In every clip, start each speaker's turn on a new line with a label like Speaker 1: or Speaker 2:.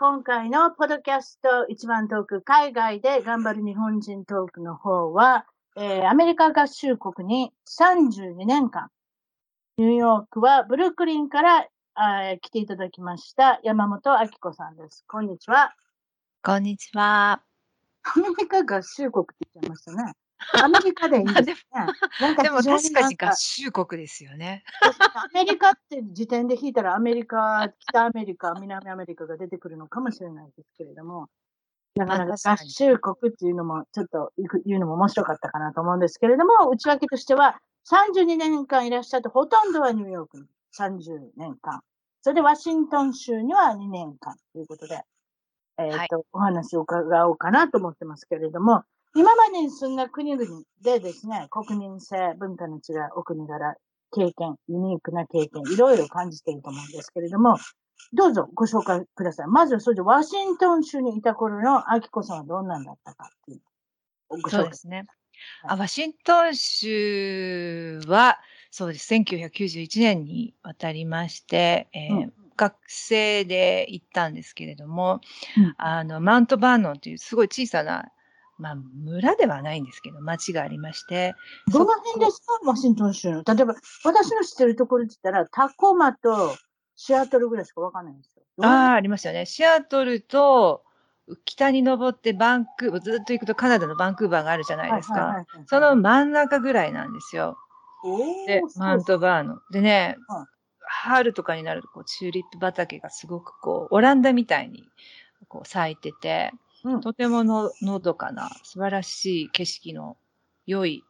Speaker 1: 今回のポッドキャスト一番トーク、海外で頑張る日本人トークの方は、えー、アメリカ合衆国に32年間、ニューヨークはブルックリンからあ来ていただきました山本明子さんです。こんにちは。
Speaker 2: こんにちは。
Speaker 1: アメリカ合衆国って言っちゃいましたね。アメリカでいいですね。
Speaker 2: なんかでも確かに合衆国ですよね。
Speaker 1: アメリカって時点で引いたらアメリカ、北アメリカ、南アメリカが出てくるのかもしれないですけれども、なかなか合衆国っていうのもちょっと言うのも面白かったかなと思うんですけれども、内訳としては32年間いらっしゃってほとんどはニューヨークに30年間。それでワシントン州には2年間ということで、えっ、ー、と、はい、お話を伺おうかなと思ってますけれども、今までに住んだ国々でですね、国民性、文化の違い、お国柄、経験、ユニークな経験、いろいろ感じていると思うんですけれども、どうぞご紹介ください。まずはそれでワシントン州にいた頃のアキコさんはどんなんだったかっていう。
Speaker 2: そうですね。はい、あワシントン州は、そうです。1991年に渡りまして、えーうん、学生で行ったんですけれども、うん、あの、マウントバーノンというすごい小さなまあ、村ではないんですけど、町がありまして。
Speaker 1: どの辺ですか？ワシントン州の。例えば、私の知ってるところって言ったら、タコマとシアトルぐらいしかわかんないんですよ。
Speaker 2: ああ、ありますよね。シアトルと、北に登ってバンクーバー、ずっと行くとカナダのバンクーバーがあるじゃないですか。その真ん中ぐらいなんですよ。で、マウントバーの。でね、うん、春とかになるとこうチューリップ畑がすごくこう、オランダみたいにこう咲いてて、とてもののどかな素晴らしい景色の良い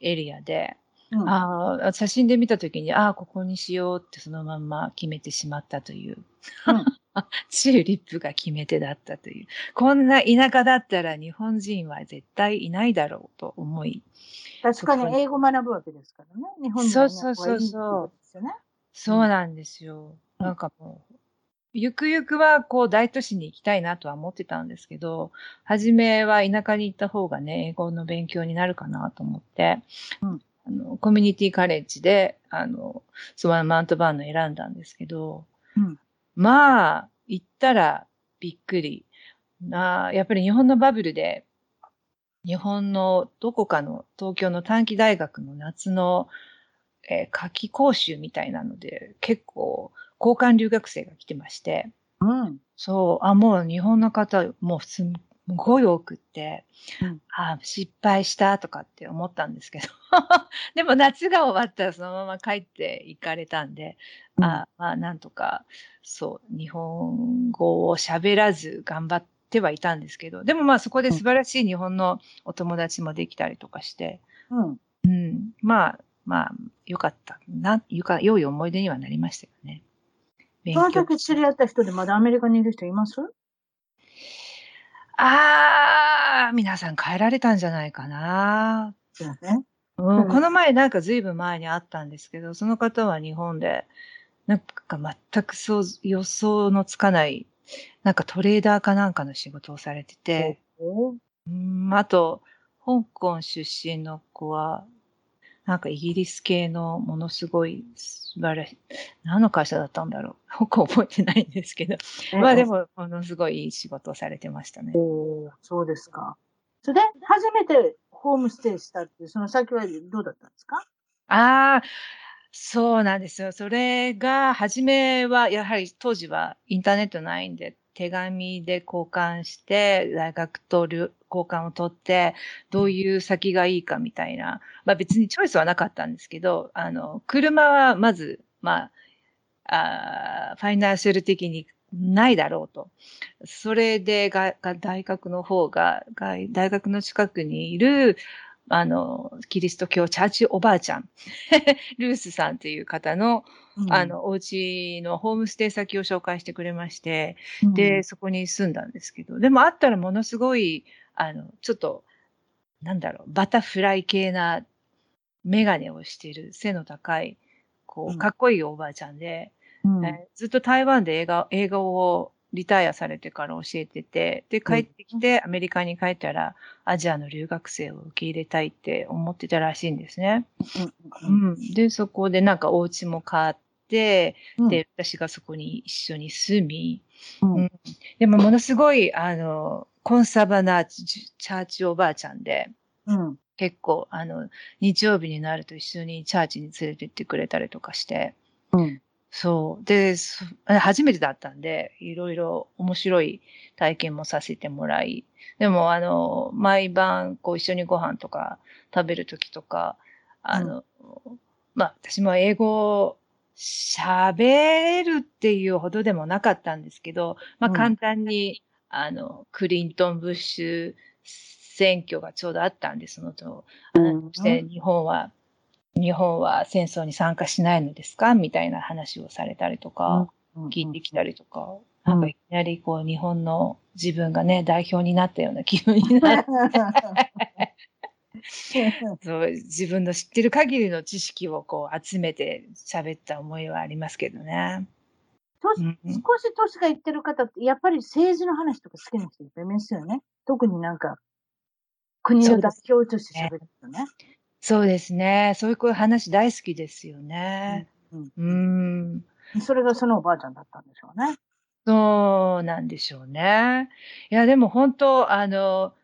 Speaker 2: エリアで、うん、あ写真で見た時に、ああ、ここにしようってそのまんま決めてしまったという。うん、チューリップが決め手だったという。こんな田舎だったら日本人は絶対いないだろうと思い。
Speaker 1: 確かに英語学ぶわけですからね。日本
Speaker 2: 人は、ね、そうそうそうそう。そうなんですよ。なんかもう、ゆくゆくはこう大都市に行きたいなとは思ってたんですけど、初めは田舎に行った方がね、英語の勉強になるかなと思って、うん、あのコミュニティカレッジで、あの、スワンマウントバーンの選んだんですけど、うん、まあ、行ったらびっくり。なやっぱり日本のバブルで、日本のどこかの東京の短期大学の夏の、えー、夏季講習みたいなので、結構交換留学生が来てまして、うん、そう、あ、もう日本の方、もうすごい多くって、うん、あ失敗したとかって思ったんですけど。でも夏が終わったらそのまま帰って行かれたんで、うん、あまあなんとかそう日本語を喋らず頑張ってはいたんですけど。でもまあそこで素晴らしい日本のお友達もできたりとかして、うん、うん、まあまあよかったなよか良い思い出にはなりましたよね。
Speaker 1: その時知り合った人でまだアメリカにいる人います？
Speaker 2: ああ、皆さん帰られたんじゃないかな。そうね。うん、この前なんかずいぶん前に会ったんですけど、その方は日本で、なんか全くそう予想のつかない、なんかトレーダーかなんかの仕事をされてて、うん、あと、香港出身の子は、なんかイギリス系のものすごい素晴らしい、何の会社だったんだろう。よく覚えてないんですけど。まあでも、ものすごいいい仕事をされてましたね。
Speaker 1: おそうですか。それで、初めてホームステイしたって、その先はどうだったんですか？
Speaker 2: ああ、そうなんですよ。それが、初めは、やはり当時はインターネットないんで、手紙で交換して、大学と交換を取って、どういう先がいいかみたいな。まあ別にチョイスはなかったんですけど、あの、車はまず、まあ、あファイナンシャル的にないだろうと。それでが、が大学の方が、大学の近くにいる、あの、キリスト教チャーチおばあちゃん、ルースさんっていう方の、うん、あの、お家のホームステイ先を紹介してくれまして、うん、で、そこに住んだんですけど、でもあったらものすごい、あの、ちょっと、なんだろう、バタフライ系なメガネをしている背の高い、こう、かっこいいおばあちゃんで、うん、えー、ずっと台湾で映画、映画をリタイアされてから教えてて、で、帰ってきて、アメリカに帰ったら、アジアの留学生を受け入れたいって思ってたらしいんですね。うん。で、そこでなんかお家も買って、で、私がそこに一緒に住み、うん、でもものすごい、あの、コンサバなチャーチおばあちゃんで、うん、結構、あの、日曜日になると一緒にチャーチに連れてってくれたりとかして、うん、そう。で、初めてだったんで、いろいろ面白い体験もさせてもらい、でも、あの、毎晩、こう、一緒にご飯とか食べるときとか、あの、うん、まあ、私も英語喋るっていうほどでもなかったんですけど、まあ、簡単に、うん、あの、クリントン・ブッシュ選挙がちょうどあったんで、そのと、うん、して日本は日本は戦争に参加しないのですか？みたいな話をされたりとか、聞いてきたりとか、なんかいきなりこう日本の自分がね、代表になったような気分になって そう自分の知ってる限りの知識をこう集めて喋った思いはありますけどね。
Speaker 1: 少し年が言ってる方って、やっぱり政治の話とか好きな人いっぱいいますよね。特になんか、国の代表として喋る人ね。
Speaker 2: そうですね。そういう話大好きですよね。うん。う
Speaker 1: ん、それがそのおばあちゃんだったんでしょうね。
Speaker 2: そうなんでしょうね。いや、でも本当、あの、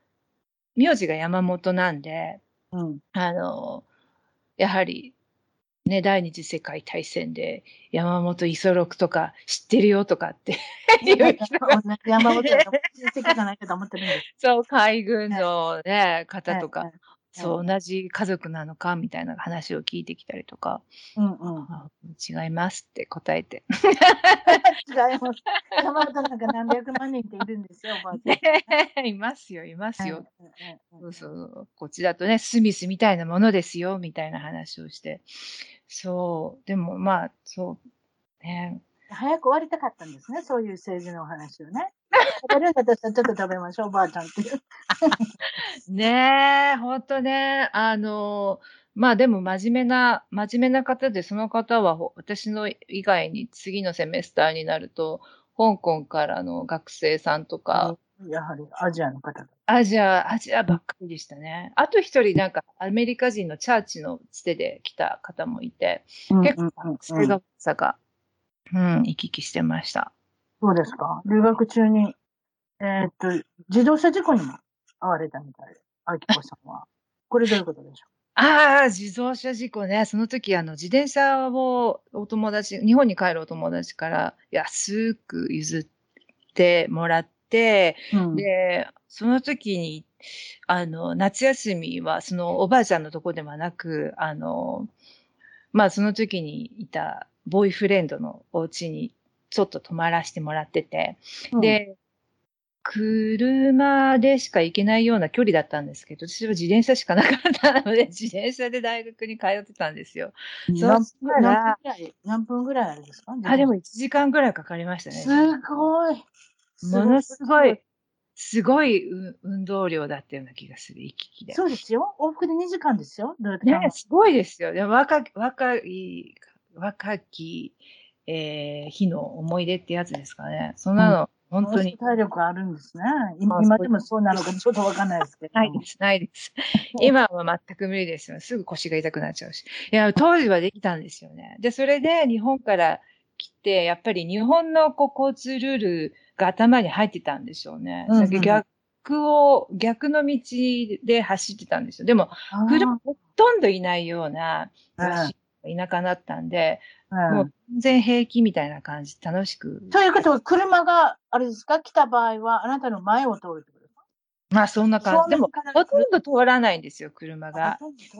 Speaker 2: 名字が山本なんで、うん、あの、やはり、ね、第二次世界大戦で山本五十六とか知ってるよとかって。
Speaker 1: 山本は親戚じゃないかと思ってるんです。
Speaker 2: そう、海軍のね、方とか。そう、同じ家族なのかみたいな話を聞いてきたりとか、うんうん、違いますって答えて。
Speaker 1: 違います。山形なんか何百万人っているんですよ、おば
Speaker 2: あいますよ、いますよ。そうそう。こっちだとね、スミスみたいなものですよ、みたいな話をして。そう。でも、まあ、そう。ね。
Speaker 1: 早く終わりたかったんですね、そういう政治のお話をね。食べるんだったらちょっと食べましょう、おばあちゃんっていう。
Speaker 2: ねえ、ほんとね。あの、まあでも真面目な、真面目な方で、その方は私の以外に次のセメスターになると、香港からの学生さんとか、
Speaker 1: やはりアジアの方
Speaker 2: アジア、アジアばっかりでしたね。あと一人なんかアメリカ人のチャーチのつてで来た方もいて、結構学生がさが、うん、行き来してました。
Speaker 1: そうですか。留学中に、えー、っと、自動車事故にも遭われたみたいで、あきこさんは。これどういうことでしょう？
Speaker 2: ああ、自動車事故ね。その時、あの、自転車をお友達、日本に帰るお友達から安く譲ってもらって、うん、で、その時に、あの、夏休みは、そのおばあちゃんのとこではなく、あの、まあ、その時にいたボーイフレンドのお家にちょっと泊まらせてもらってて、うん、で、車でしか行けないような距離だったんですけど、私は自転車しかなかったので、自転車で大学に通ってたんですよ。
Speaker 1: 何分ぐらい？何分ぐらいあるんですか
Speaker 2: あ、でも1時間ぐらいかかりましたね。
Speaker 1: すごい。
Speaker 2: ものすごい、すごい運動量だったような気がする、行き来で。
Speaker 1: そうですよ。往復で2時間ですよ。
Speaker 2: ね、すごいですよ。で若若い、若き、えー、日の思い出ってやつですかね。そんなの、うん、本当に。
Speaker 1: 体力あるんですね。今今でもそうなのかちょっとわかんないですけど。
Speaker 2: ないです、ないです。今は全く無理ですよ。すぐ腰が痛くなっちゃうし。いや、当時はできたんですよね。で、それで日本から来て、やっぱり日本のこう交通ルールが頭に入ってたんでしょうね。うんうん、逆を、逆の道で走ってたんですよ。でも、車ほとんどいないような、田舎だったんで、うん、もう全然平気みたいな感じ、楽しく。
Speaker 1: ということは、車が、あれですか、来た場合は、あなたの前を通るってことですか？
Speaker 2: まあ、そんな感じ。でも、ほとんど通らないんですよ、車が。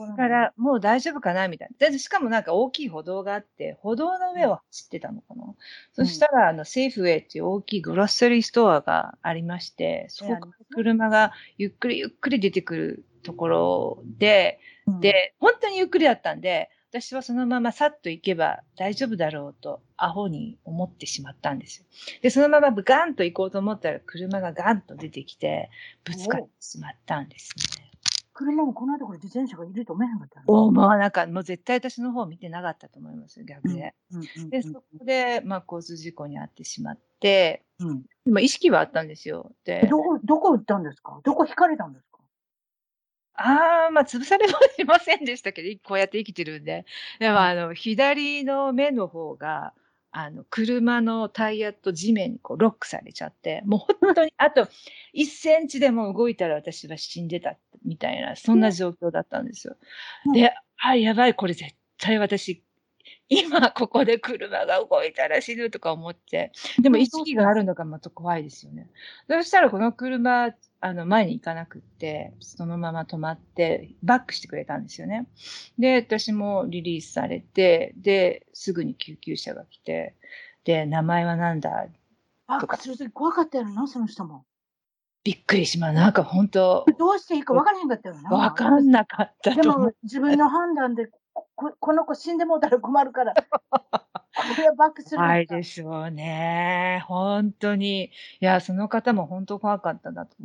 Speaker 2: だから、もう大丈夫かなみたいな。で、しかもなんか大きい歩道があって、歩道の上を走ってたのかな。うん、そしたら、あの、セーフウェイっていう大きいグロッサリーストアがありまして、そこから車がゆっくりゆっくり出てくるところで、で、本当にゆっくりだったんで、私はそのままさっと行けば大丈夫だろうと、アホに思ってしまったんですよ。で、そのままガンと行こうと思ったら、車がガンと出てきて、ぶつかってしまったんですね。
Speaker 1: 車もこの後これ自転車がいると思えなかった
Speaker 2: 思わなかった。もう絶対私の方見てなかったと思います、逆で。で、そこで、まあ、交通事故に遭ってしまって、うん、でも意識はあったんですよ。で、
Speaker 1: どこ、どこ打ったんですか？どこ引かれたんですか？
Speaker 2: ああ、ま、潰されもしませんでしたけど、こうやって生きてるんで。でも、あの、左の目の方が、あの、車のタイヤと地面にこうロックされちゃって、もう本当に、あと1センチでも動いたら私は死んでたみたいな、そんな状況だったんですよ。で、あ、やばい、これ絶対私今ここで車が動いたら死ぬとか思って、でも意識があるのがまた怖いですよね。そしたらこの車、あの前に行かなくって、そのまま止まってバックしてくれたんですよね。で、私もリリースされて、で、すぐに救急車が来て、で、名前は何だ？
Speaker 1: とか。それ怖かったやろな、その人も。
Speaker 2: びっくりしまう。なんか本当。
Speaker 1: どうしていいか分からへんかったよな。
Speaker 2: 分かんなかった
Speaker 1: でも自分の判断でここの子死んでもうたら困るから、これはバックする。
Speaker 2: はいでしょうね。本当に。いや、その方も本当怖かっただと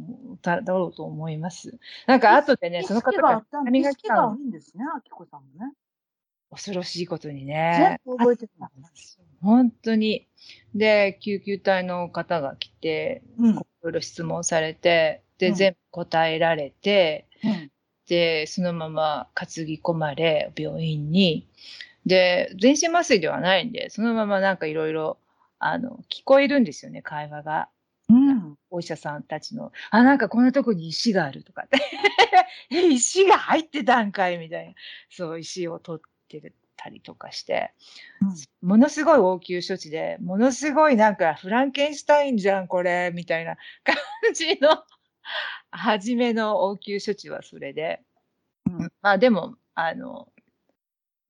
Speaker 2: だろうと思います。なんか後でね、その方
Speaker 1: が髪が来た。があるん？ですね、あきこさんもね。
Speaker 2: 恐ろしいことにね。
Speaker 1: 全部覚えてた。
Speaker 2: 本当に。で、救急隊の方が来て、いろいろ質問されて、で、全部答えられて、うんで、そのまま担ぎ込まれ、病院に。で、全身麻酔ではないんで、そのままなんかいろいろ、あの、聞こえるんですよね、会話が。うん。お医者さんたちの、あ、なんかこんなとこに石があるとかって。え、石が入ってたんかいみたいな。そう、石を取ってたりとかして、うん、ものすごい応急処置で、ものすごいなんかフランケンシュタインじゃん、これ、みたいな感じの 初めの応急処置はそれで。うん、まあでも、あの、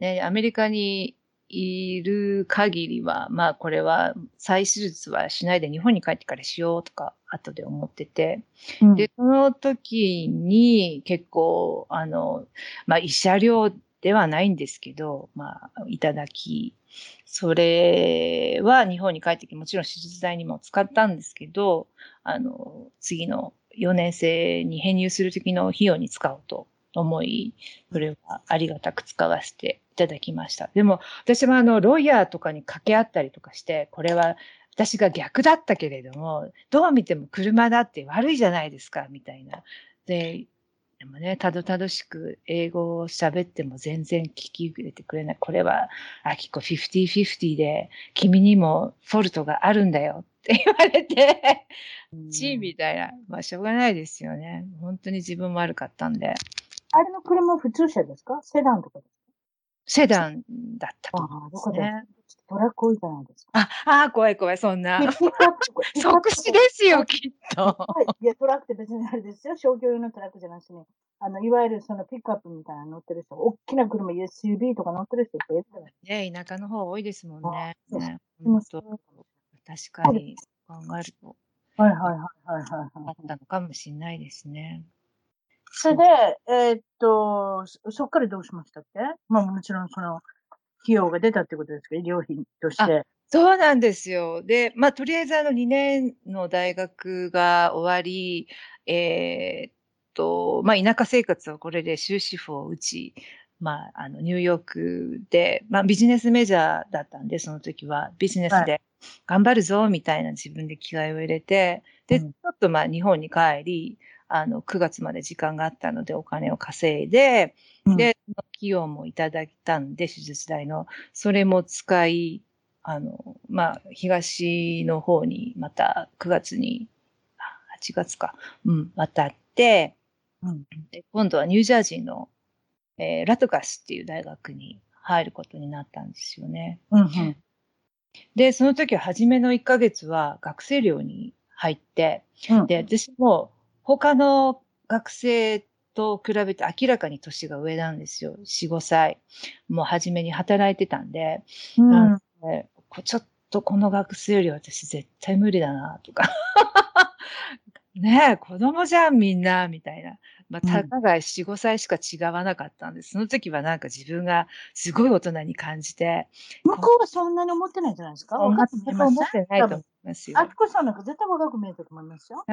Speaker 2: ね、アメリカにいる限りは、まあこれは再手術はしないで日本に帰ってからしようとか後で思ってて、うん、で、その時に結構、あの、まあ医者料ではないんですけど、まあいただき、それは日本に帰ってきて、もちろん手術代にも使ったんですけど、あの、次の4年生に編入する時の費用に使おうと思い、それはありがたく使わせていただきました。でも、私はあの、ロイヤーとかに掛け合ったりとかして、これは私が逆だったけれども、どう見ても車だって悪いじゃないですか、みたいな。で、でもね、たどたどしく英語を喋っても全然聞き入れてくれない。これは、あきこ50-50で、君にもフォルトがあるんだよって言われて、チーみたいな。まあ、しょうがないですよね。本当に自分も悪かったんで。
Speaker 1: あれの車普通車ですか？セダンとかですか？
Speaker 2: セダンだったと思うんですね。
Speaker 1: トラック多いじゃないですか。
Speaker 2: あ、あ怖い怖い、そんな。即死ですよ、きっと。
Speaker 1: いや、トラックって別にあれですよ。商業用のトラックじゃなしに、あの、いわゆるそのピックアップみたいなの乗ってる人、大きな車、SUV とか乗ってる人いっぱいいるじゃ
Speaker 2: ないね、田舎の方多いですもんね。ね確かに、考えると。
Speaker 1: はいはいはいはいはい。
Speaker 2: あったのかもしれないですね。
Speaker 1: それで、えー、っと、そっからどうしましたっけ？まあもちろんその、費用が出たってことですけど、医療費として。
Speaker 2: そうなんですよ。で、まあとりあえずあの2年の大学が終わり、えー、っと、まあ田舎生活をこれで終止符を打ち、まあ、あの、ニューヨークで、まあ、ビジネスメジャーだったんで、その時は、ビジネスで頑張るぞ、みたいな自分で気概を入れて、で、ちょっとまあ、日本に帰り、あの、9月まで時間があったのでお金を稼いで、うん、で、費用もいただいたんで、手術代の、それも使い、あの、まあ、東の方にまた9月に、8月か、うん、渡って、うん、で今度はニュージャージーの、えー、ラトガスっていう大学に入ることになったんですよね。
Speaker 3: うんうん
Speaker 2: で、その時は初めの1ヶ月は学生寮に入って、うん、で、私も他の学生と比べて明らかに年が上なんですよ。4、5歳。もう初めに働いてたんで、うん、でちょっとこの学生より私絶対無理だな、とか。ねえ、子供じゃんみんな、みたいな。まあ、たかが4、5歳しか違わなかったんです。その時はなんか自分がすごい大人に感じて。
Speaker 3: 向こうはそんなに思ってないんじゃないですか？
Speaker 2: 思ってないと思いますよ。
Speaker 3: あきこさんなんか絶対若く見えたと思いますよ。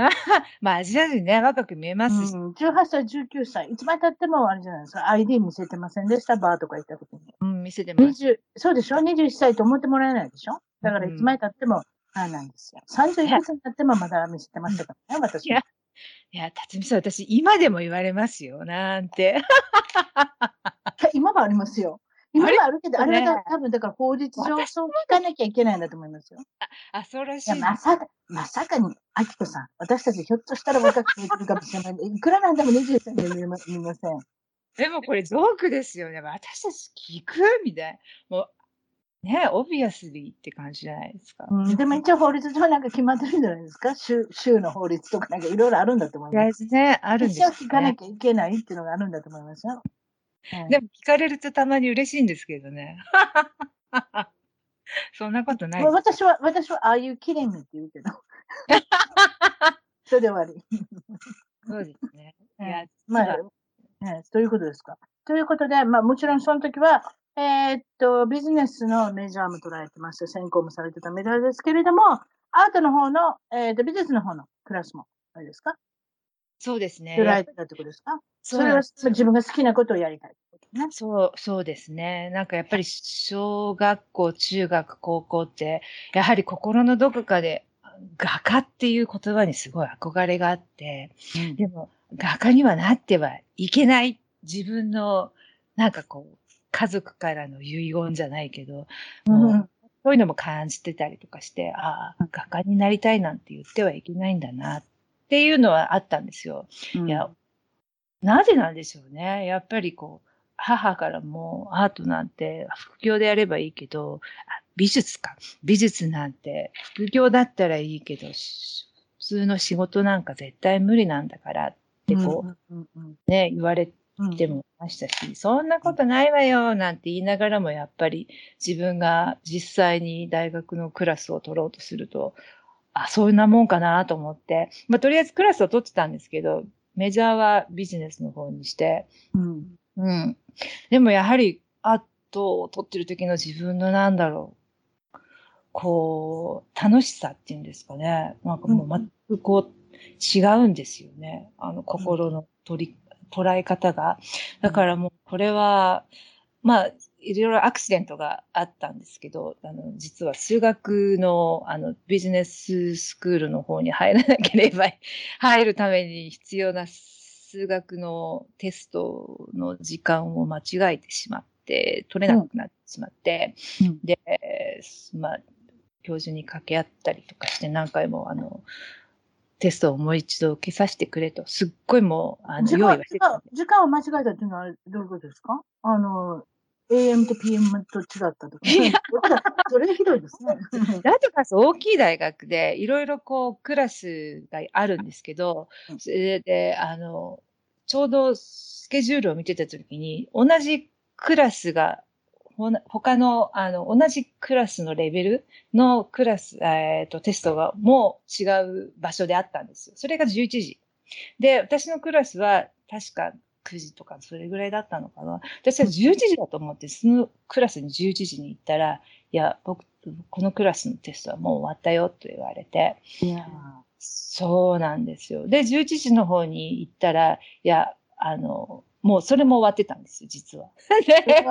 Speaker 2: まあ、アジア人ね、若く見えますし。うん、
Speaker 3: 18歳、19歳。いつまで経ってもあれじゃないですか。ID 見せてませんでした、バーとか行った時に。
Speaker 2: うん、見せてます。
Speaker 3: そうでしょ ?21 歳と思ってもらえないでしょ？だからいつまで経っても、ああなんですよ。30いくつになってもまだ見せてましたからね、私。
Speaker 2: いや、辰巳さん、私、今でも言われますよ、なんて。
Speaker 3: 今はありますよ。今はあるけど、あれは多分、だから法律上そう聞かなきゃいけないんだと思いますよ。
Speaker 2: あ、あそうらしい。い
Speaker 3: まさか、まさかに、あきこさん、私たちひょっとしたら若く見えてるかもしれない。いくらなんでも20歳で見ません。
Speaker 2: でもこれジョークですよね。私たち聞く？みたいな。もうね、オビアスリーって感じじゃないですか。
Speaker 3: うん、でも一応法律上なんか決まってるんじゃないですか州州の法律とかなんかいろいろあるんだと思います。
Speaker 2: ね、あるんです、ね、
Speaker 3: 一応聞かなきゃいけないっていうのがあるんだと思いますよ。
Speaker 2: でも聞かれるとたまに嬉しいんですけどね。そんなことない。
Speaker 3: 私は、私は、ああいうきれいにって言うけど。それで終わり。
Speaker 2: そうですね。いや、
Speaker 3: まあ、ね、そういうことですか。ということで、まあもちろんその時は、えー、っと、ビジネスのメジャーも捉えてました。専攻もされてたメジャーですけれども、アートの方の、えー、っと、美術の方のクラスも、あれですか？
Speaker 2: そうですね。
Speaker 3: 捉えてたってことですか？それは自分が好きなことをやりたい
Speaker 2: ね。そう、そうですね。なんかやっぱり小学校、中学、高校って、やはり心のどこかで画家っていう言葉にすごい憧れがあって、うん、でも画家にはなってはいけない自分のなんかこう家族からの遺言じゃないけど、もうそういうのも感じてたりとかして、ああ、画家になりたいなんて言ってはいけないんだなっていうのはあったんですよ。うん、いや、なぜなんでしょうね。やっぱりこう、母からもアートなんて副業でやればいいけど、美術か。美術なんて副業だったらいいけど、普通の仕事なんか絶対無理なんだからってこう、ね、言われてもましたし、うん、そんなことないわよ、なんて言いながらも、やっぱり自分が実際に大学のクラスを取ろうとすると、あ、そんなもんかなと思って、まあ、とりあえずクラスを取ってたんですけど、メジャーはビジネスの方にして、うん。うん。でもやはり、アートを取ってる時の自分のなんだろう、こう、楽しさっていうんですかね。なんかもう全くこう、違うんですよね。あの、心の取り捉え方が。だからもうこれは、まあ、いろいろアクシデントがあったんですけど、あの、実は数学の、あの、ビジネススクールの方に入らなければ、入るために必要な数学のテストの時間を間違えてしまって、取れなくなってしまって、うん、で、まあ、教授に掛け合ったりとかして何回も、あの、テストをもう一度受けさせてくれと、すっごいもう、あの、用意はしてた。
Speaker 3: 時間を間違えたっていうのはどういうことですか？あの、AM と PM と違ったとか。いや、それひどいですね。
Speaker 2: ラトカス大きい大学で、いろいろこう、クラスがあるんですけど、それで、あの、ちょうどスケジュールを見てたときに、同じクラスが他の、あの、同じクラスのレベルのクラス、えっ、ー、と、テストがもう違う場所であったんですよ。それが11時。で、私のクラスは確か9時とかそれぐらいだったのかな。私は11時だと思って、そのクラスに11時に行ったら、いや、僕、このクラスのテストはもう終わったよと言われて。いやそうなんですよ。で、11時の方に行ったら、いや、あの、もうそれも終わってたんですよ、実は。で、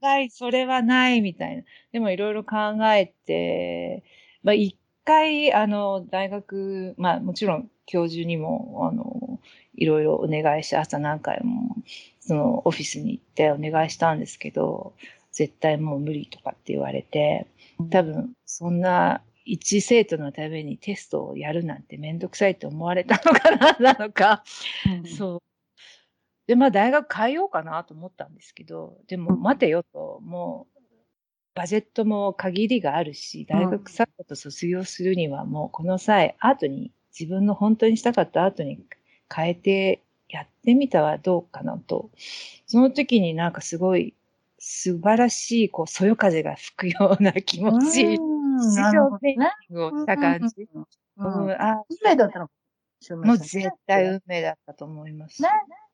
Speaker 2: 高 い、それはないみたいな。でもいろいろ考えて、まあ一回、あの、大学、まあもちろん教授にも、あの、いろいろお願いして、朝何回も、そのオフィスに行ってお願いしたんですけど、絶対もう無理とかって言われて、多分そんな一生徒のためにテストをやるなんてめんどくさいと思われたのかな、なのか、うん、そう。で、まあ大学変えようかなと思ったんですけど、でも待てよと、もう、バジェットも限りがあるし、大学さっさと卒業するにはもうこの際、アートに、自分の本当にしたかったアートに変えてやってみたはどうかなと。その時になんかすごい素晴らしい、こう、そよ風が吹くような気持ち、市場ペインティングをした感じ。
Speaker 3: うん、あ運命だったの
Speaker 2: もう絶対運命だったと思います。
Speaker 3: ね、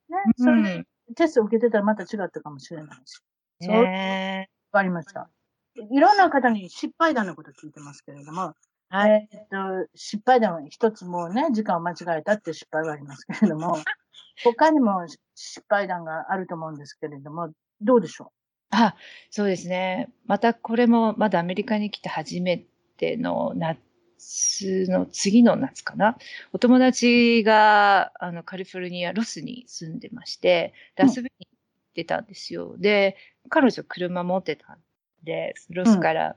Speaker 3: ね、それ、テスト受けてたらまた違ったかもしれないし。ねわかりました。いろんな方に失敗談のこと聞いてますけれども、はい。えっと、失敗談は一つもね、時間を間違えたって失敗はありますけれども、他にも失敗談があると思うんですけれども、どうでしょう？
Speaker 2: あ、そうですね。またこれもまだアメリカに来て初めての夏の次の夏かな？お友達があのカリフォルニア、ロスに住んでまして、遊びに行ってたんですよ。で、彼女車持ってたんで、ロスから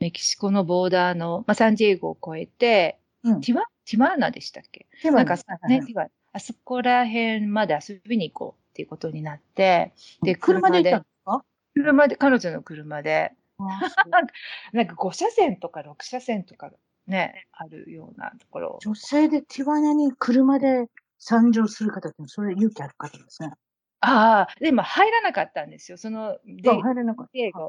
Speaker 2: メキシコのボーダーの、まあ、サンディエゴを越えて、うん、ティワティワーナでしたっけ？なんかね、ティワあそこら辺まで遊びに行こうっていうことになって、
Speaker 3: で、車で
Speaker 2: 車で、彼女の車で。なんか5車線とか6車線とかね、あるようなところ。
Speaker 3: 女性でティワナに車で参上する方って、それ勇気ある方ですね。
Speaker 2: ああ、でも入らなかったんですよ。その、
Speaker 3: で、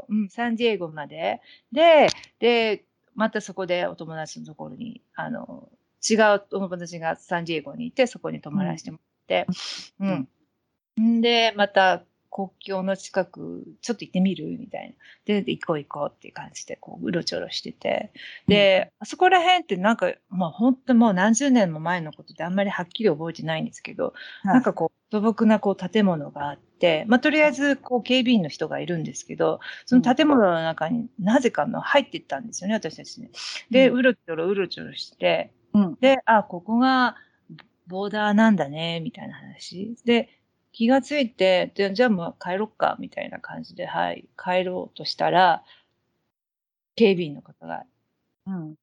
Speaker 2: うん、サンディエゴまで。で、で、またそこでお友達のところに、あの、違うお友達がサンディエゴにいて、そこに泊まらせてもらって、うん。うん、で、また国境の近く、ちょっと行ってみる？みたいな。で、行こう行こうっていう感じで、こう、うろちょろしてて。で、うん、あそこら辺ってなんか、まあ本当もう何十年も前のことであんまりはっきり覚えてないんですけど、はい、なんかこう、素朴なこう建物があって、まあとりあえずこう警備員の人がいるんですけど、その建物の中になぜかの入っていったんですよね、私たちね。で、うろちょろうろちょろして、うん、で、あ、ここがボーダーなんだね、みたいな話。で、気がついて、でじゃあもう帰ろっか、みたいな感じで、はい、帰ろうとしたら、警備員の方が、うん、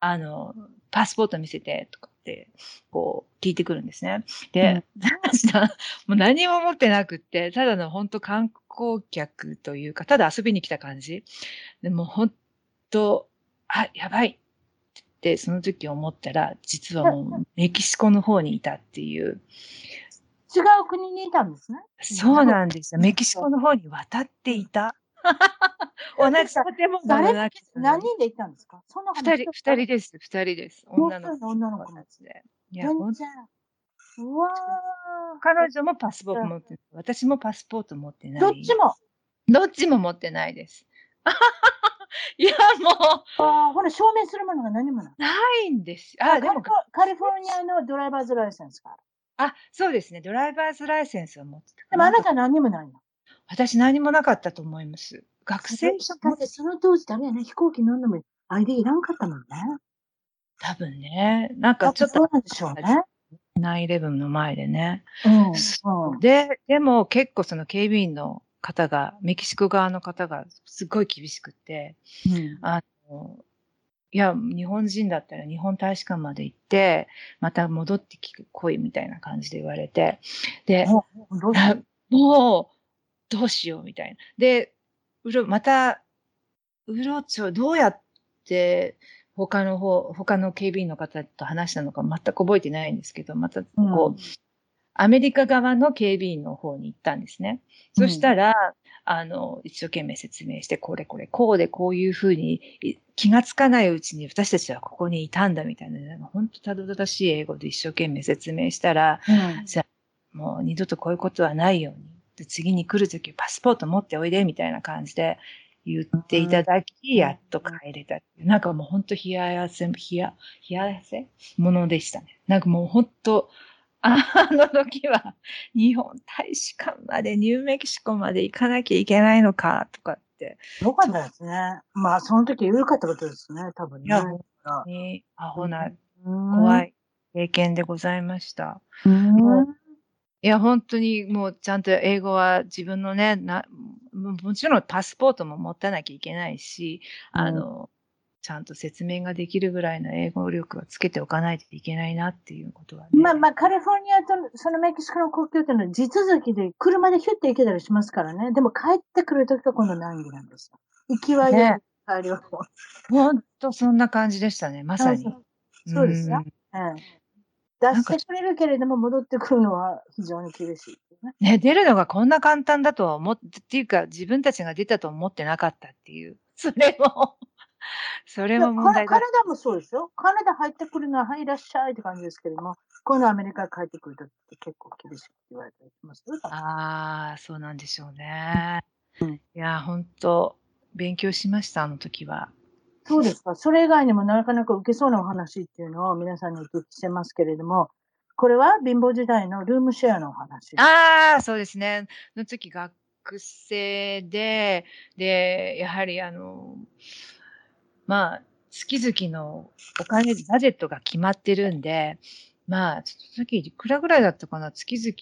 Speaker 2: あの、パスポート見せて、とかって、こう、聞いてくるんですね。で、うん、もう何も持ってなくって、ただの本当観光客というか、ただ遊びに来た感じ。でも本当、あ、やばいってその時思ったら、実はもうメキシコの方にいたっていう。
Speaker 3: 違う国にいたんですね。
Speaker 2: そうなんですよ。メキシコの方に渡っていた。同じ建物
Speaker 3: 誰何人で行ったんですか？
Speaker 2: そんな二人、二人です。二人です。
Speaker 3: 女の子。女の子たちで。いや、ほんと。うわ
Speaker 2: 彼女もパスポート持ってない。私もパスポート持ってない。
Speaker 3: どっちも
Speaker 2: どっちも持ってないです。いや、もう。
Speaker 3: ああ、ほら、証明するものが何もない。
Speaker 2: ないんです。
Speaker 3: あ、でも。カリフォルニアのドライバーズライセンスがある。
Speaker 2: あ、そうですね。ドライバーズライセンスを持ってた。
Speaker 3: でもあなた何もないの？
Speaker 2: 私何もなかったと思います。学生
Speaker 3: 証だってその当時誰やね、飛行機乗るのも ID いらんかったもんね。
Speaker 2: 多分ね。なんかちょっと。
Speaker 3: そうなんでしょうね。
Speaker 2: 9-11の前でね。うん、で、でも結構その警備員の方が、メキシコ側の方がすごい厳しくて、うん、あの、いや、日本人だったら日本大使館まで行って、また戻ってこいみたいな感じで言われて、で、もう、どうしようみたいな。で、うろ、また、うろちょ、どうやって他の方、他の警備員の方と話したのか全く覚えてないんですけど、またこう、うん、アメリカ側の警備員の方に行ったんですね。そしたら、あの、一生懸命説明して、これこれ、こうでこういうふうに気がつかないうちに私たちはここにいたんだみたいな、本当たどたどしい英語で一生懸命説明したら、うん、じゃあもう二度とこういうことはないように。で次に来るときパスポート持っておいでみたいな感じで言っていただき、やっと帰れたっていう。なんかもう本当冷ややせ、冷や、冷ややせものでしたね。なんかもう本当、あの時は日本大使館までニューメキシコまで行かなきゃいけないのかとかって。
Speaker 3: よかったですね。まあその時良かったことですね、多分ね。いや、本
Speaker 2: 当にアホな怖い経験でございました。いや、本当にもうちゃんと英語は自分のね、なもちろんパスポートも持たなきゃいけないし、あの、ちゃんと説明ができるぐらいの英語力はつけておかないといけないなっていうことはね。
Speaker 3: まあまあ、カリフォルニアとそのメキシコの国境っていうのは地続きで車でヒュッて行けたりしますからね。でも帰ってくるときは今度難儀なんですよ。行きはね、帰りは。
Speaker 2: ほんとそんな感じでしたね、まさに。
Speaker 3: そうですよ。うん、出してくれるけれども戻ってくるのは非常に厳しい、
Speaker 2: ね。ね、出るのがこんな簡単だとは思って、っていうか自分たちが出たと思ってなかったっていう。それも それも問題
Speaker 3: だ。カナダもそうですよ。カナダ入ってくるのは、はい、いらっしゃいって感じですけれども、このアメリカ帰ってくるとって結構厳しく言われたりします
Speaker 2: ああ、そうなんでしょうね。うん、いや、本当勉強しました、あの時は。
Speaker 3: そうですか。それ以外にもなかなか受けそうなお話っていうのを皆さんにお聞きしてますけれども、これは貧乏時代のルームシェアのお話。
Speaker 2: ああ、そうですね。の時学生で、で、やはりあの、まあ、月々のお金、バジェットが決まってるんで、まあ、その時いくらぐらいだったかな？月々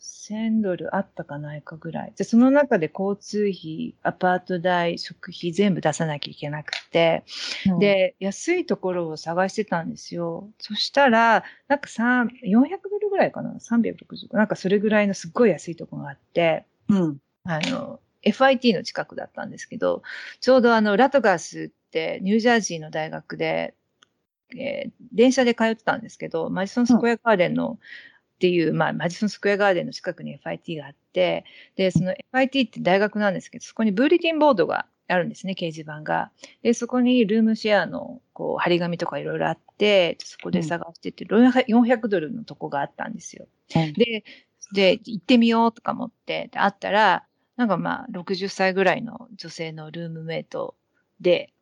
Speaker 2: 1000ドルあったかないかぐらい。で、その中で交通費、アパート代、食費全部出さなきゃいけなくて、うん、で、安いところを探してたんですよ。そしたら、なんか3、400ドルぐらいかな ?360。なんかそれぐらいのすっごい安いところがあって、うん。あの、FIT の近くだったんですけど、ちょうどあの、ラトガースってニュージャージーの大学で、えー、電車で通ってたんですけど、マジソンスクエアガーデンの、っていう、まあ、マジソンスクエアガーデンの近くに FIT があって、で、その FIT って大学なんですけど、そこにブーリティンボードがあるんですね、掲示板が。で、そこにルームシェアの、こう、張り紙とかいろいろあって、そこで探してて、うん、400ドルのとこがあったんですよ。うん、で、で、行ってみようとか思って、で、あったら、なんかまあ、60歳ぐらいの女性のルームメイトで、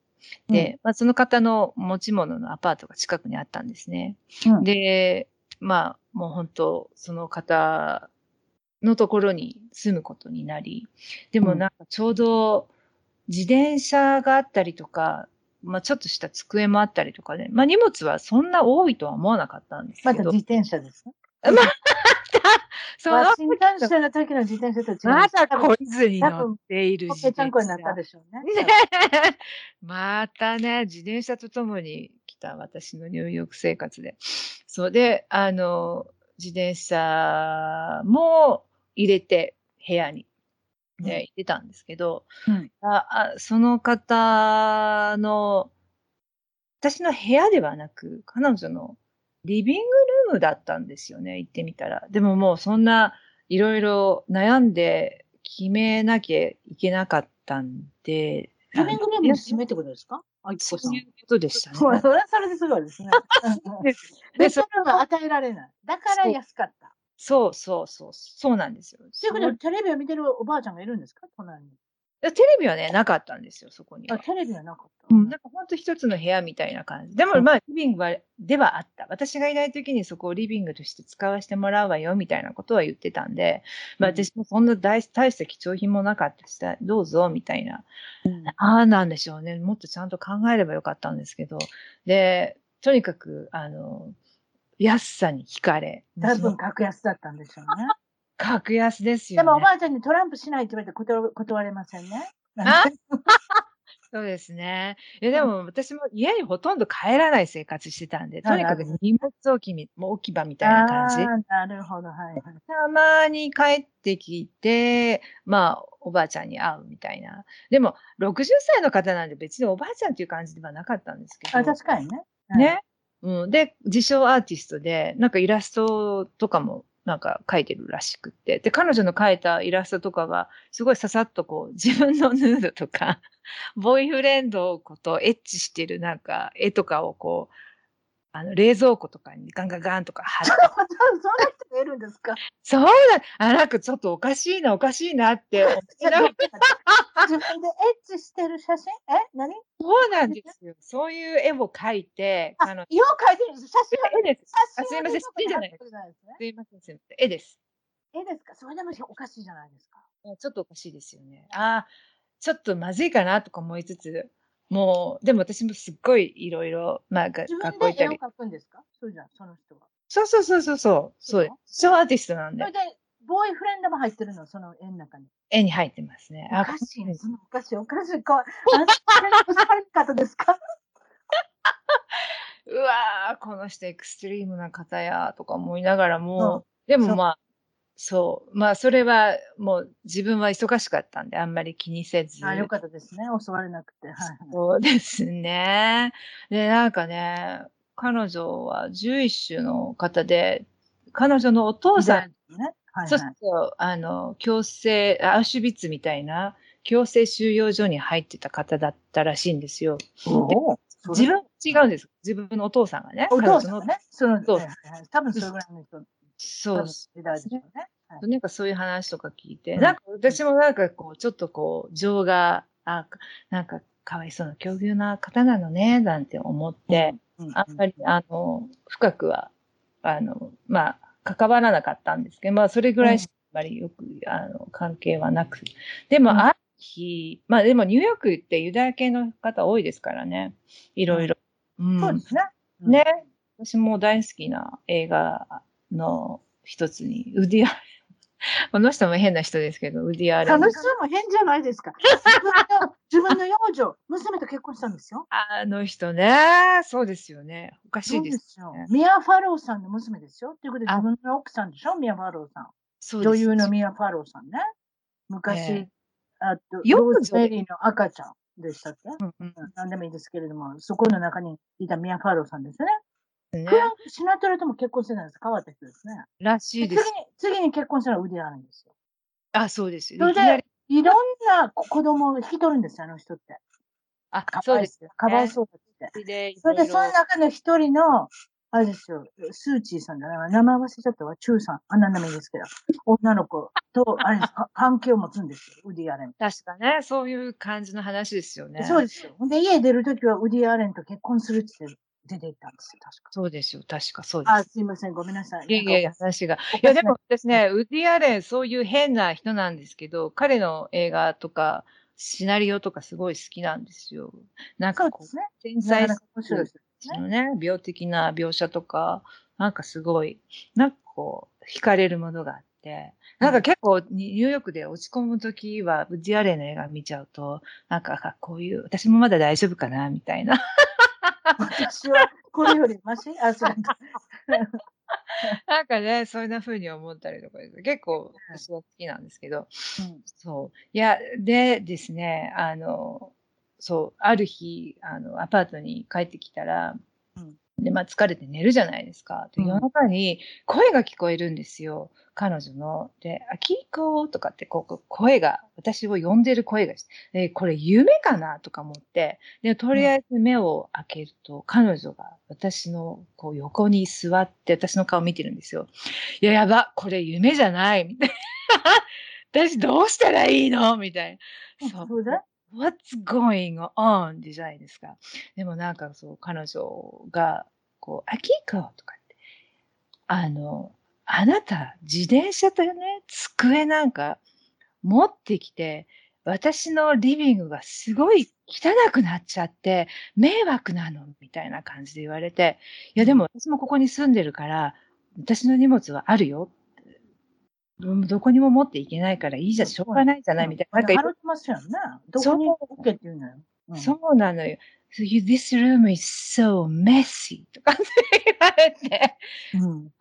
Speaker 2: で、うん、まあ、その方の持ち物のアパートが近くにあったんですね。うん、で、まあ、もう本当、その方のところに住むことになり、でもなんかちょうど自転車があったりとか、まあちょっとした机もあったりとかで、まあ荷物はそんな多いとは思わなかったんですけど。
Speaker 3: まだ自転車ですね。その新幹線の時の自転車と違う。
Speaker 2: まだ懲りずに乗っている
Speaker 3: 自転車。になったでしょうね。
Speaker 2: またね、自転車とともに来た私のニューヨーク生活で。そうで、あの、自転車も入れて部屋に。ね、行ってたんですけど、うん、あその方の、私の部屋ではなく、彼女のリビングルームだったんですよね、行ってみたら。でももうそんないろいろ悩んで決めなきゃいけなかったんで。
Speaker 3: リビングルームの閉めってことですか？
Speaker 2: そういうことでしたね。
Speaker 3: それはそれですごいですね。で、それは与えられない。だから安かった。
Speaker 2: そうそうそう、そうなんですよ。
Speaker 3: ということで、テレビを見てるおばあちゃんがいるんですか？隣に。
Speaker 2: テレビはね、なかったんですよ、そこに
Speaker 3: あ、テレビはなかった。
Speaker 2: うん、なんか本当一つの部屋みたいな感じ。でもまあ、リビングは、ではあった。私がいない時にそこをリビングとして使わせてもらうわよ、みたいなことは言ってたんで、まあ私もそんな大大した貴重品もなかったし、どうぞ、みたいな。うん、ああ、なんでしょうね。もっとちゃんと考えればよかったんですけど。で、とにかく、あの、安さに惹かれ。
Speaker 3: 多分格安だったんでしょうね。
Speaker 2: 格安ですよ、
Speaker 3: ね。でもおばあちゃんにトランプしないって言われて断断れませんね。
Speaker 2: そうですね。いや、でも私も家にほとんど帰らない生活してたんで、とにかく荷物置きみ置き場みたいな感じ。
Speaker 3: なるほど、はい。
Speaker 2: たまに帰ってきて、まあ、おばあちゃんに会うみたいな。でも、60歳の方なんで別におばあちゃんっていう感じではなかったんですけど。
Speaker 3: あ、確かにね。
Speaker 2: ね。うん。で、自称アーティストで、なんかイラストとかもなんか描いてるらしくって。で、彼女の描いたイラストとかが、すごいささっとこう、自分のヌードとか、ボーイフレンドことエッチしてるなんか絵とかをこう、あの、冷蔵庫とかにガンガンガンとか貼 って。
Speaker 3: そんな人がいるんですか？
Speaker 2: そうだ。あ、なんかちょっとおかしいな、おかしいなって。自分でエ
Speaker 3: ッチしてる写真？え何？
Speaker 2: そうなんですよ。そういう絵を描いて、
Speaker 3: あの、絵を描いてるんです写真
Speaker 2: 絵です。あすいません、写真じゃないです。すいません、すいません。絵です。
Speaker 3: 絵ですか？それでもおかしいじゃないですか。
Speaker 2: ちょっとおかしいですよね。ああ、ちょっとまずいかなとか思いつつ、もう、でも私もすっごいいろいろ、まあ、学
Speaker 3: 校行ったり。自分で絵を描くんですか？そうじゃん、その人は。
Speaker 2: そうそうそうそうそう。そう。そうアーティストなんで。
Speaker 3: それで、ボーイフレンドも入ってるの、その絵の中に。
Speaker 2: 絵に入ってますね。
Speaker 3: おかしいね。そのおかしい、おかしい。かしい方ですか？
Speaker 2: うわー、この人エクストリームな方や、とか思いながらも、でもまあ、そう。まあ、それはもう自分は忙しかったんで、あんまり気にせず。
Speaker 3: あ、よかったですね。襲われなくて。はい、
Speaker 2: そうですね。で、なんかね、彼女は11種の方で、彼女のお父さん、ねはいはい、そうそう、あの、強制、アウシュビッツみたいな、強制収容所に入ってた方だったらしいんですよ。自分、違うんです。自分のお父さんがね。
Speaker 3: お父さんがね。そう、はいはい、多分それぐらいの人。
Speaker 2: そうですね。なんかそういう話とか聞いて、なんか私もなんかこう、ちょっとこう、情が、あ、なんかかわいそうな境遇な方なのね、なんて思って、あんまり、あの、深くは、あの、まあ、関わらなかったんですけど、まあ、それぐらいしかあまりよく、あの、関係はなく。でも、ある日、まあ、でもニューヨークってユダヤ系の方多いですからね。いろいろ。
Speaker 3: そうですね。
Speaker 2: ね。私も大好きな映画の一つに、ウディア この人も変な人ですけど、ウディアレン。
Speaker 3: あの人も変じゃないですか。自分の養女、娘と結婚したんですよ。
Speaker 2: あの人ね、そうですよね。おかしいです、
Speaker 3: ね、よ。ミア・ファローさんの娘ですよ。ということで、自分の奥さんでしょ？ミア・ファローさん。そう女優のミア・ファローさんね。昔、えー、あと、ローズマリーの赤ちゃんでしたっけ、うんうん、何でもいいですけれども、そこの中にいたミア・ファローさんですね。ね。シナトラとも結婚してないんです。変わった人ですね。
Speaker 2: らしいです。
Speaker 3: 次に、次に結婚したら腕あるんですよ。
Speaker 2: あ、そうです
Speaker 3: よ、それで、いろんな子供を引き取るんですよ、あの人って。
Speaker 2: あ、そうです。
Speaker 3: かわいそうだって。それで、その中の一人の、あれですよ、スーチーさんだな。名前忘れちゃったわ、チューさん。あんな名前ですけど。女の子と、あれですか、関係を持つんですよ、ウディアレン。
Speaker 2: 確かね、そういう感じの話ですよね。
Speaker 3: そうですよ。で、家出るときはウディアレンと結婚するって言って出て行ったんですよ、確か。
Speaker 2: そうですよ、確かそうです。
Speaker 3: あ、すいません、ごめんなさい。いや
Speaker 2: いや話が。いや、でも私ね、ウディ・アレン、そういう変な人なんですけど、彼の映画とか、シナリオとかすごい好きなんですよ。なんかこう、ね、天才のね、病的な描写とか、なんかすごい、なんかこう、惹かれるものがあって、なんか結構ニューヨークで落ち込むときは、ウディアレンの映画見ちゃうと、なんかこういう、私もまだ大丈夫かな、みたいな。
Speaker 3: 私はこれよりマシ？あ、そう
Speaker 2: なんかね、そんな風に思ったりとかです。結構私は好きなんですけど、うん、そう。いや、でですね、あの、そう、ある日、あの、アパートに帰ってきたら、で、まあ疲れて寝るじゃないですか。で、夜中に声が聞こえるんですよ。彼女の。で、あ、キーコーとかってこう、声が、私を呼んでる声がして、え、これ夢かなとか思って、で、とりあえず目を開けると、彼女が私のこう横に座って私の顔見てるんですよ。いや、やば、これ夢じゃないみたいな。私どうしたらいいの？みたい
Speaker 3: な。そうだ
Speaker 2: What's going on? じゃないですか。でもなんかそう、彼女が、こう、アキコとかって、あの、あなた、自転車とね、机なんか持ってきて、私のリビングがすごい汚くなっちゃって、迷惑なのみたいな感じで言われて、いやでも私もここに住んでるから、私の荷物はあるよどこにも持っていけないからいいじゃん、しょうがないじゃないみたいな。なんか
Speaker 3: 言ってますよね。どこに OK って言うのよ。
Speaker 2: そうなのよ。So you, this room is so messy とか言われて、うん、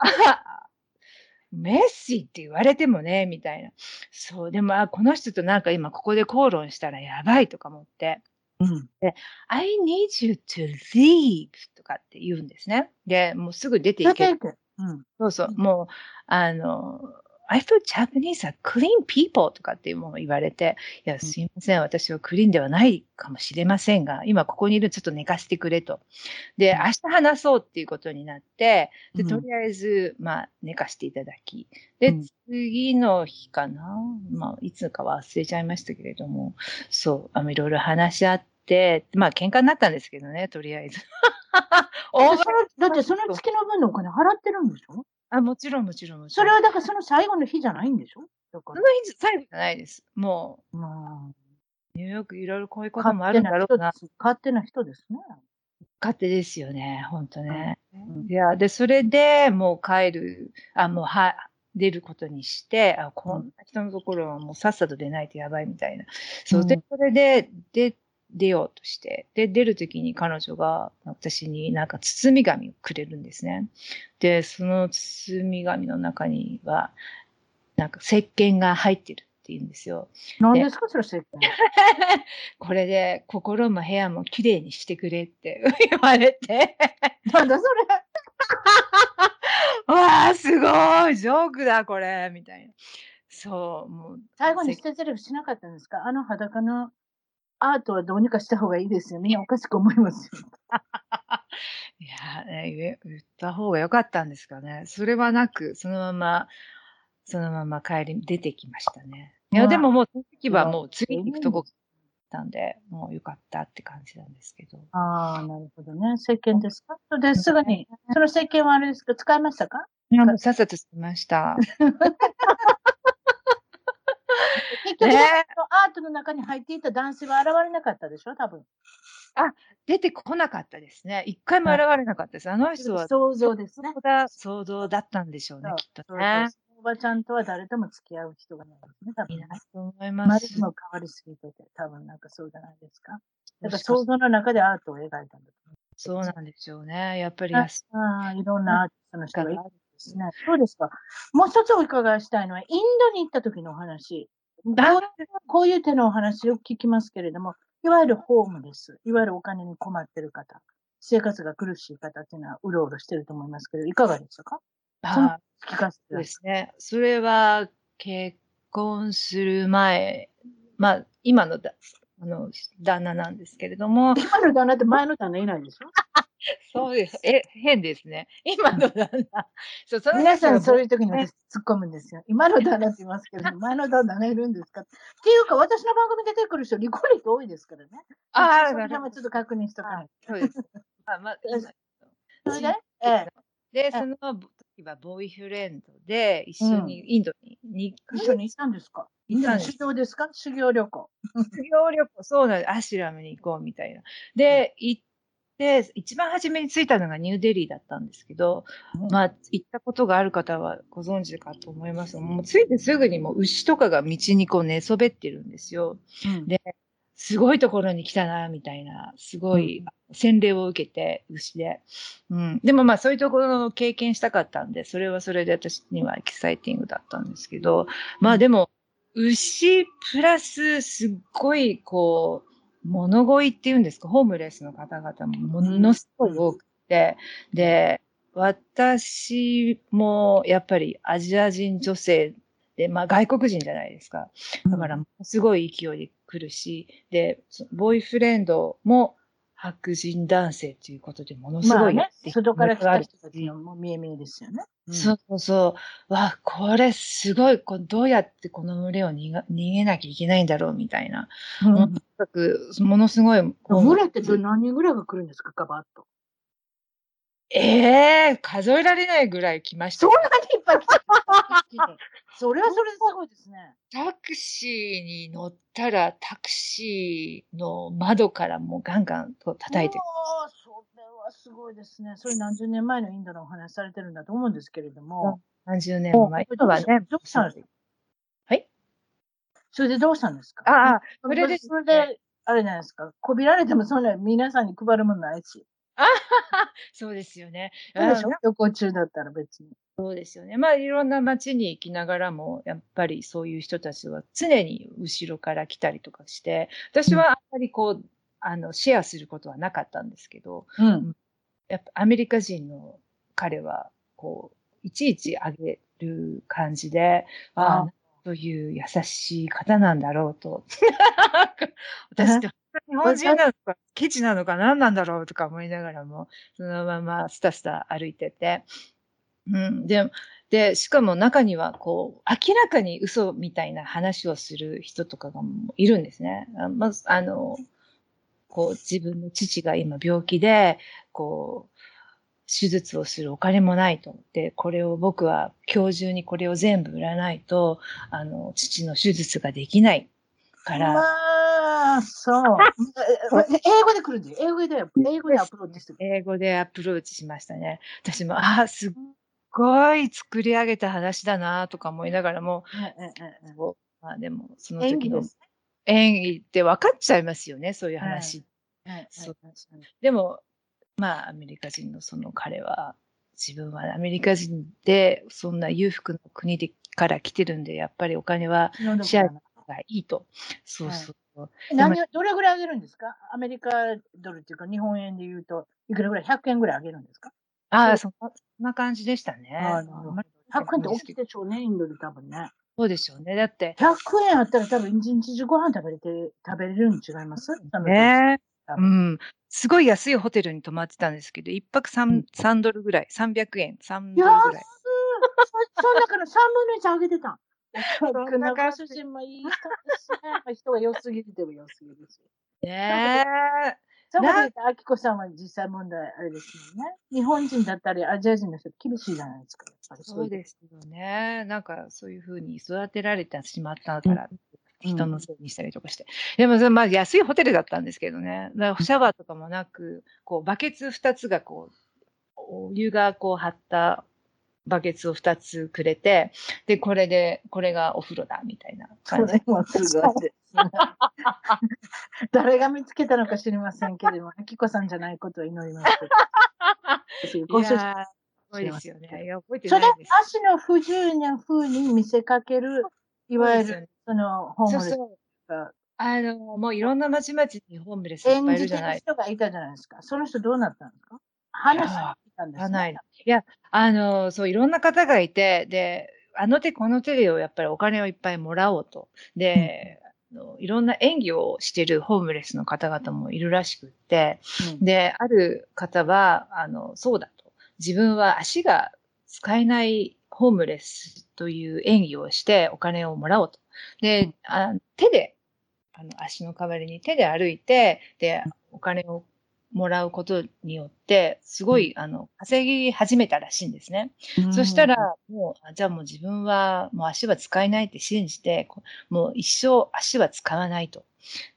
Speaker 2: メッシって言われてもね、みたいな。そう、でも、あ、この人となんか今ここで口論したらやばいとか思って。うん、で、I need you to leave とかって言うんですね。で、もうすぐ出ていける。うん、そうそう、もう、あの、I thought Japanese are clean people とかっていうものを言われて、いや、すいません、私はクリーンではないかもしれませんが、今ここにいるちょっと寝かしてくれと。で、明日話そうっていうことになって、で、とりあえず、まあ、寝かしていただき、で、次の日かな、まあ、いつか忘れちゃいましたけれども、そう、あの、いろいろ話し合って、まあ、喧嘩になったんですけどね、とりあえず。
Speaker 3: だってその月の分のお金払ってるんでしょ？
Speaker 2: あ、もちろんもちろんもち
Speaker 3: それはだからその最後の日じゃないんでしょ？だか
Speaker 2: その日最後じゃないです。もう、まあ、ニューヨークいろいろこういうこともあるんだろうな。
Speaker 3: 勝手な人ですね。
Speaker 2: 勝手ですよね、ほんとね。うんいや、で、それでもう帰る、あ、もうは、出ることにして、あ、こんな人のところはもうさっさと出ないとやばいみたいな。そう、で、それで、で、出ようとして、で、出るときに彼女が私になんか包み紙をくれるんですね。で、その包み紙の中には、なんか石鹸が入ってるって言うんですよ。
Speaker 3: 何ですか、それ石鹸？
Speaker 2: これで心も部屋もきれいにしてくれって 言われて。
Speaker 3: なんだそれ？
Speaker 2: わあ、すごいジョークだ、これみたいな。そう、もう。
Speaker 3: 最後に捨てゼリフしなかったんですか？あの裸のアートはどうにかした方がいいですよね。おかしく思いますよ。
Speaker 2: いや、ね、言った方が良かったんですかね。それはなく、そのまま、そのまま帰り、出てきましたね。いや、でももう、その時はもう次に行くとこたんで、もうよかったって感じなんですけど。
Speaker 3: ああ、なるほどね。石鹸ですか？それですぐに、その石鹸はあれですか？使いましたか？
Speaker 2: さっさとしました。
Speaker 3: 結局、ね、アートの中に入っていた男性は現れなかったでしょ？多分。
Speaker 2: あ、出てこなかったですね。一回も現れなかったです。あの人は。
Speaker 3: 想像ですね。
Speaker 2: 想像だったんでしょうね、きっとね。
Speaker 3: おばちゃんとは誰とも付き合う人がないですね、多分。い
Speaker 2: ないと思います。
Speaker 3: 周りも変わりすぎてて、多分なんかそうじゃないですか。だから想像の中でアートを描いたんだと思う。
Speaker 2: そうなんでしょうね。やっぱり
Speaker 3: ああ、いろんなアーティストの人がいるんですね。そうですか。もう一つお伺いしたいのは、インドに行った時のお話。こういう手のお話を聞きますけれども、いわゆるホームレス、いわゆるお金に困ってる方、生活が苦しい方っていうのはうろうろしてると思いますけど、いかがでしたか？
Speaker 2: あ聞かせてですね。それは結婚する前、まあ、今のだあの旦那なんですけれども。
Speaker 3: 今の旦那って前の旦那いないでしょ？
Speaker 2: そうです。え、変ですね。今の旦那。
Speaker 3: そう、そ皆さんそういう時に私突っ込むんですよ。今の旦那って言いますけど、前の旦那がいるんですかっていうか、私の番組出てくる人、離婚率多いですからね。ああ、それもちょっと確認しとかない。そうです。あまあ、
Speaker 2: それで、ええ。で、その時はボーイフレンドで一緒にインドに、うん、
Speaker 3: 一緒に行ったんですか？インド修行ですか？修行旅行。
Speaker 2: 修行旅行、そうなんです。アシュラムに行こうみたいな。で、行っで、一番初めに着いたのがニューデリーだったんですけど、うん、まあ、行ったことがある方はご存知かと思いますもう着いてすぐにもう牛とかが道にこう寝そべってるんですよ。うん、で、すごいところに来たな、みたいな、すごい洗礼を受けて、牛で。うん。でもまあそういうところの経験したかったんで、それはそれで私にはエキサイティングだったんですけど、まあでも、牛プラスすっごいこう、物乞いっていうんですか、ホームレスの方々もものすごい多くて、で、私もやっぱりアジア人女性で、まあ外国人じゃないですか。だからすごい勢いで来るし、で、ボーイフレンドも白人男性ということでものすごい、
Speaker 3: ね、外から来た人たちのも見え見えですよね。
Speaker 2: うん、そうそうそう。わ、これすごい、こどうやってこの群れを逃が逃げなきゃいけないんだろうみたいな。うん、ものすごい。
Speaker 3: 群れって何人ぐらいが来るんですか、ガバッと。
Speaker 2: ええー、数えられないぐらい来ました。
Speaker 3: そんなにいっぱい来たそれはそれですごいですね。
Speaker 2: タクシーに乗ったら、タクシーの窓からもうガンガンと叩いて
Speaker 3: ああ、それはすごいですね。それ何十年前のインドのお話されてるんだと思うんですけれども。
Speaker 2: 何十年前。
Speaker 3: 今はね、どうしたんですか？
Speaker 2: はい？
Speaker 3: それでどうしたんですか？
Speaker 2: ああ、
Speaker 3: それで、それで、あれじゃないですか。こびられてもそんな皆さんに配るものないし。
Speaker 2: あ そうですよね。
Speaker 3: 旅行中だったら別に。
Speaker 2: そうですよね。まあ、いろんな街に行きながらも、やっぱりそういう人たちは常に後ろから来たりとかして、私はあんまりこう、あの、シェアすることはなかったんですけど、うん、やっぱアメリカ人の彼は、こう、いちいちあげる感じで、ああ、という優しい方なんだろうと。私って日本人なのか、ケチなのか何なんだろうとか思いながらも、そのままスタスタ歩いてて、うん、で、で、しかも中には、こう、明らかに嘘みたいな話をする人とかがいるんですね。まず、あの、こう、自分の父が今病気で、こう、手術をするお金もないと思って、これを僕は今日中にこれを全部売らないと、あの、父の手術ができないから。
Speaker 3: まあ、そう。英語で来るんで、英語で、英語でアプローチする。
Speaker 2: 英語でアプローチしましたね。私も、ああ、すっごい作り上げた話だなとか思いながらも、まあでも、その時の演技って分かっちゃいますよね、そういう話。はい、でも、まあ、アメリカ人のその彼は、自分はアメリカ人で、そんな裕福の国でから来てるんで、やっぱりお金はシェアがいいと。そうそう。はい、
Speaker 3: 何どれぐらい上げるんですか？アメリカドルっていうか、日本円で言うと、いくらぐらい ?100 円ぐらい上げるんですか？
Speaker 2: ああ、そんな感じでしたね。
Speaker 3: 100円って大きいでしょうね、インドで多分ね。
Speaker 2: そうでしょうね。だって。
Speaker 3: 100円あったら多分一日中ご飯食べれて、食べれるに違います？
Speaker 2: ねうん。すごい安いホテルに泊まってたんですけど、一泊 3, 3ドルぐらい、300円、3ドルぐらい。
Speaker 3: そんだから3分の1上げてた。中主人もいい人ですね。人が良すぎても良すぎです
Speaker 2: ねえ。
Speaker 3: そうであきこさんは実際問題あれですよね。日本人だったりアジア人の人厳しいじゃないですか。
Speaker 2: そうですよね。なんかそういうふうに育てられてしまったから、人のせいにしたりとかして。でも、まあ、安いホテルだったんですけどね。だからシャワーとかもなく、こう、バケツ2つがこう、お湯がこう張ったバケツを2つくれて、で、これで、これがお風呂だ、みたいな感じ。それもすごいです。
Speaker 3: 誰が見つけたのか知りませんけれども、あきこさんじゃないことを祈ります
Speaker 2: けど。ごいですよね。いや、覚えて
Speaker 3: ないそれ、足の不自由な風に見せかける、いわゆる、その、ホームレスが。
Speaker 2: あの、もういろんな町々にホームレスいっぱいいるじゃない。
Speaker 3: 人がいたじゃないですか。その人どうなったんですか？話したんですか、
Speaker 2: いや、あの、そう、いろんな方がいて、で、あの手この手でやっぱりお金をいっぱいもらおうと。で、のいろんな演技をしてるホームレスの方々もいるらしくって、うん、で、ある方は、あの、そうだと。自分は足が使えないホームレスという演技をしてお金をもらおうと。で、あ手で、あの足の代わりに手で歩いて、で、お金をもらうことによって、すごい、あの、稼ぎ始めたらしいんですね。うん、そしたら、もう、じゃあもう自分は、もう足は使えないって信じて、もう一生足は使わないと。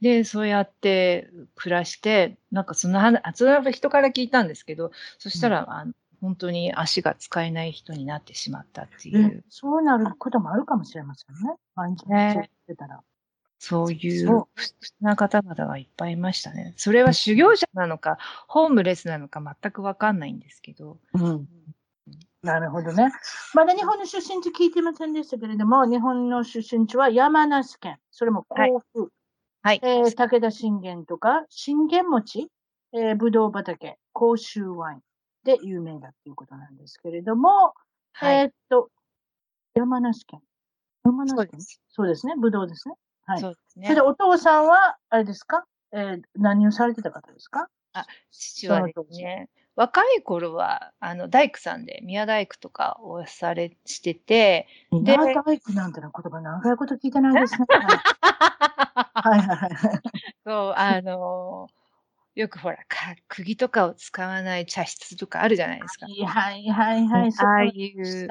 Speaker 2: で、そうやって暮らして、なんかその話、それは人から聞いたんですけど、そしたら、うん、あの本当に足が使えない人になってしまったっていう。
Speaker 3: そうなることもあるかもしれませんね。毎日そうってたら。
Speaker 2: そういう不な方々がいっぱいいましたね。それは修行者なのか、ホームレスなのか全くわかんないんですけど。
Speaker 3: うん。なるほどね。まだ日本の出身地聞いてませんでしたけれども、日本の出身地は山梨県、それも甲府、はい、えー、武田信玄とか、信玄餅、えー、ぶどう畑、甲州ワインで有名だっていうことなんですけれども、はい、えー、っと、山梨県。山梨県？そうですね。ぶどうですね。はい。そうですね。それでお父さんは、あれですか？えー、何をされてた方ですか？
Speaker 2: あ、父はですね、若い頃は、あの、大工さんで、宮大工とかをされしてて、
Speaker 3: 宮大工なんての言葉長いこと聞いてないですね。はい はいはい。
Speaker 2: そう、あのよくほら、か釘とかを使わない茶室とかあるじゃないですか。
Speaker 3: はいはいはいはい。
Speaker 2: ああいう、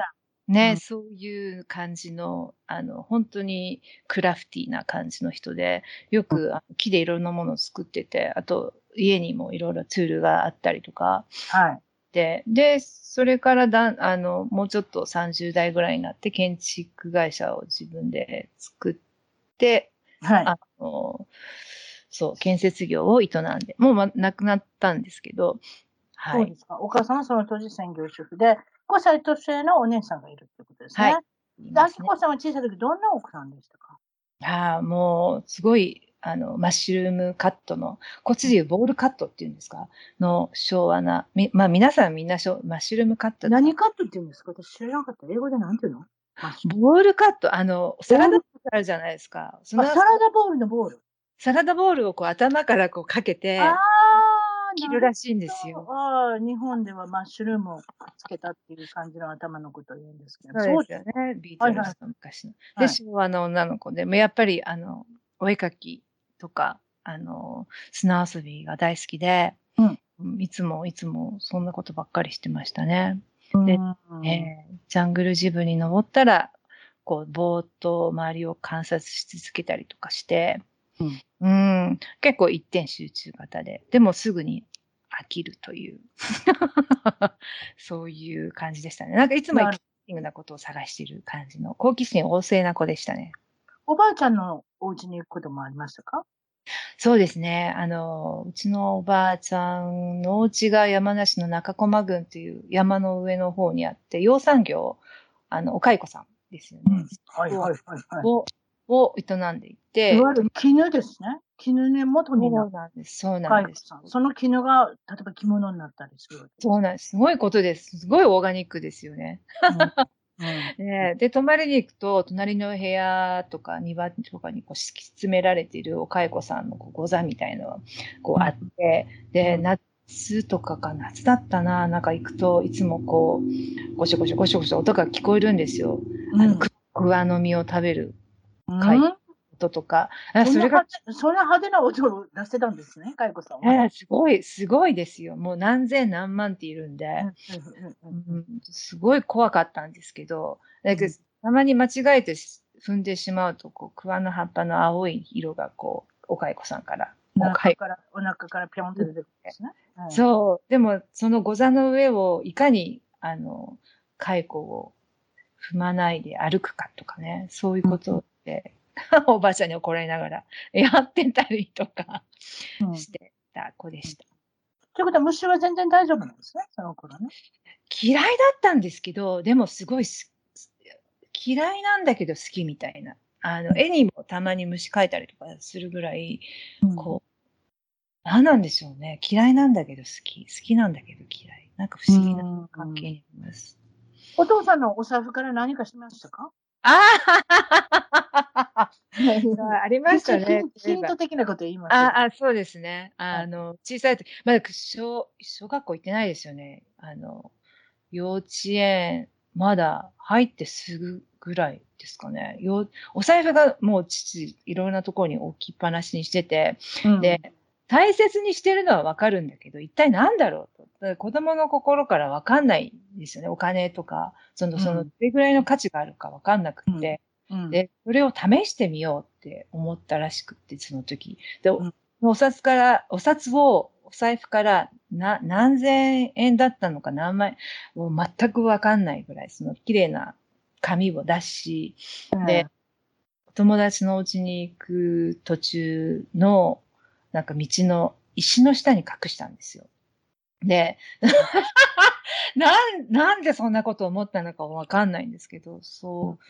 Speaker 2: ね、うん、そういう感じの、あの、本当にクラフティーな感じの人で、よく木でいろんなものを作ってて、あと家にもいろいろツールがあったりとか、
Speaker 3: はい。
Speaker 2: で、で、それからだ、あの、もうちょっと30代ぐらいになって建築会社を自分で作って、
Speaker 3: はい。あ
Speaker 2: の、そう、建設業を営んで、もう、ま、亡くなったんですけど、
Speaker 3: はい。そうですか。お母さんはその当時専業主婦で、5歳年上のお姉さんがいるってことですね。はい。で、あきこさんは小さい時どんな奥さんでしたか？
Speaker 2: ああ、もう、すごい、あの、マッシュルームカットの、こっちでいうボールカットっていうんですか？の昭和な、み、まあ皆さんみんなしょマッシュルームカット。
Speaker 3: 何カットって言うんですか？私知らなかった。英語で何て言うの？
Speaker 2: ボールカット、あの、サラダボールあるじゃないですか。
Speaker 3: サラダボールのボール。
Speaker 2: サラダボールをこう頭からこうかけて、ああ、切るらしいんですよ。
Speaker 3: ああ、日本ではマッシュルームをつけたっていう感じの頭のことを言うんですけど。
Speaker 2: そうですよね。ビートルズの昔の。はいはい、で、昭和の女の子でも、やっぱり、あの、お絵かきとか、あの、砂遊びが大好きで、うん、いつもいつもそんなことばっかりしてましたね。で、えー、ジャングルジブに登ったら、こう、ぼーっと周りを観察し続けたりとかして、うん、うん結構一点集中型で、でもすぐに飽きるという そういう感じでしたね。なんかいつもエキサイティングなことを探している感じの好奇心旺盛な子でしたね。
Speaker 3: おばあちゃんのお家に行くこともありましたか？
Speaker 2: そうですね。あの、うちのおばあちゃんのお家が山梨の中駒郡という山の上の方にあって、養蚕業、あの、お蚕さんですよね。うん、
Speaker 3: はいはいはい、はい。
Speaker 2: を、を営んでいて。
Speaker 3: いわゆる絹ですね。絹ね、元に
Speaker 2: なる。そうなんです。そうなんです。
Speaker 3: その絹が、例えば着物になったりする。
Speaker 2: そうなんです。すごいことです。すごいオーガニックですよね。うん ね、で、泊まりに行くと、隣の部屋とか庭とかにこう敷き詰められているお蚕さんのこうご座みたいのがこうあって、で、夏とかか夏だったな、なんか行くといつもこう、ゴシゴシゴシゴシ音が聞こえるんですよ。あの、クワの実を食べる蚕音とか。
Speaker 3: それが、そんな派手な音を出してたんですね、かいこさんは。
Speaker 2: えー、すごい、すごいですよ。もう何千何万っているんで、すごい怖かったんですけど、だけど、たまに間違えて踏んでしまうと、こう、桑の葉っぱの青い色が、こう、お蚕さんから。
Speaker 3: お腹から、お腹からぴょんって出てくるんですね。
Speaker 2: はい、そう。でも、そのご座の上をいかに、あの、蚕を踏まないで歩くかとかね、そういうことで、おばあちゃんに怒られながら やってたりとかしてた子でした。
Speaker 3: ということは虫は全然大丈夫なんですね、その頃ね。
Speaker 2: 嫌いだったんですけど、でもすごい嫌いなんだけど好きみたいな。あの、絵にもたまに虫描いたりとかするぐらい、こう、何なんでしょうね。嫌いなんだけど好き。好きなんだけど嫌い。なんか不思議な関係にあります。
Speaker 3: お父さんのお財布から何かしましたか？
Speaker 2: ああ ありましたね。
Speaker 3: ヒント的なこと言いま
Speaker 2: す？ああ、そうですね。あの、小さい時、まだ小、小学校行ってないですよね。あの、幼稚園、まだ入ってすぐぐらいですかね。よお財布がもう父、いろんなところに置きっぱなしにしてて、うん、で、大切にしてるのはわかるんだけど、一体何だろうと。子供の心からわかんないんですよね。お金とか、その、その、どれぐらいの価値があるかわかんなくて、うんうん、で、それを試してみようって思ったらしくて、その時。で、うん、お札から、お札を、お財布からな何千円だったのか何万円、もう全くわかんないぐらい、その綺麗な紙を出し、で、友達のお家に行く途中のなんか道の石の下に隠したんですよ。で、なん、なんでそんなこと思ったのかわかんないんですけど、そう、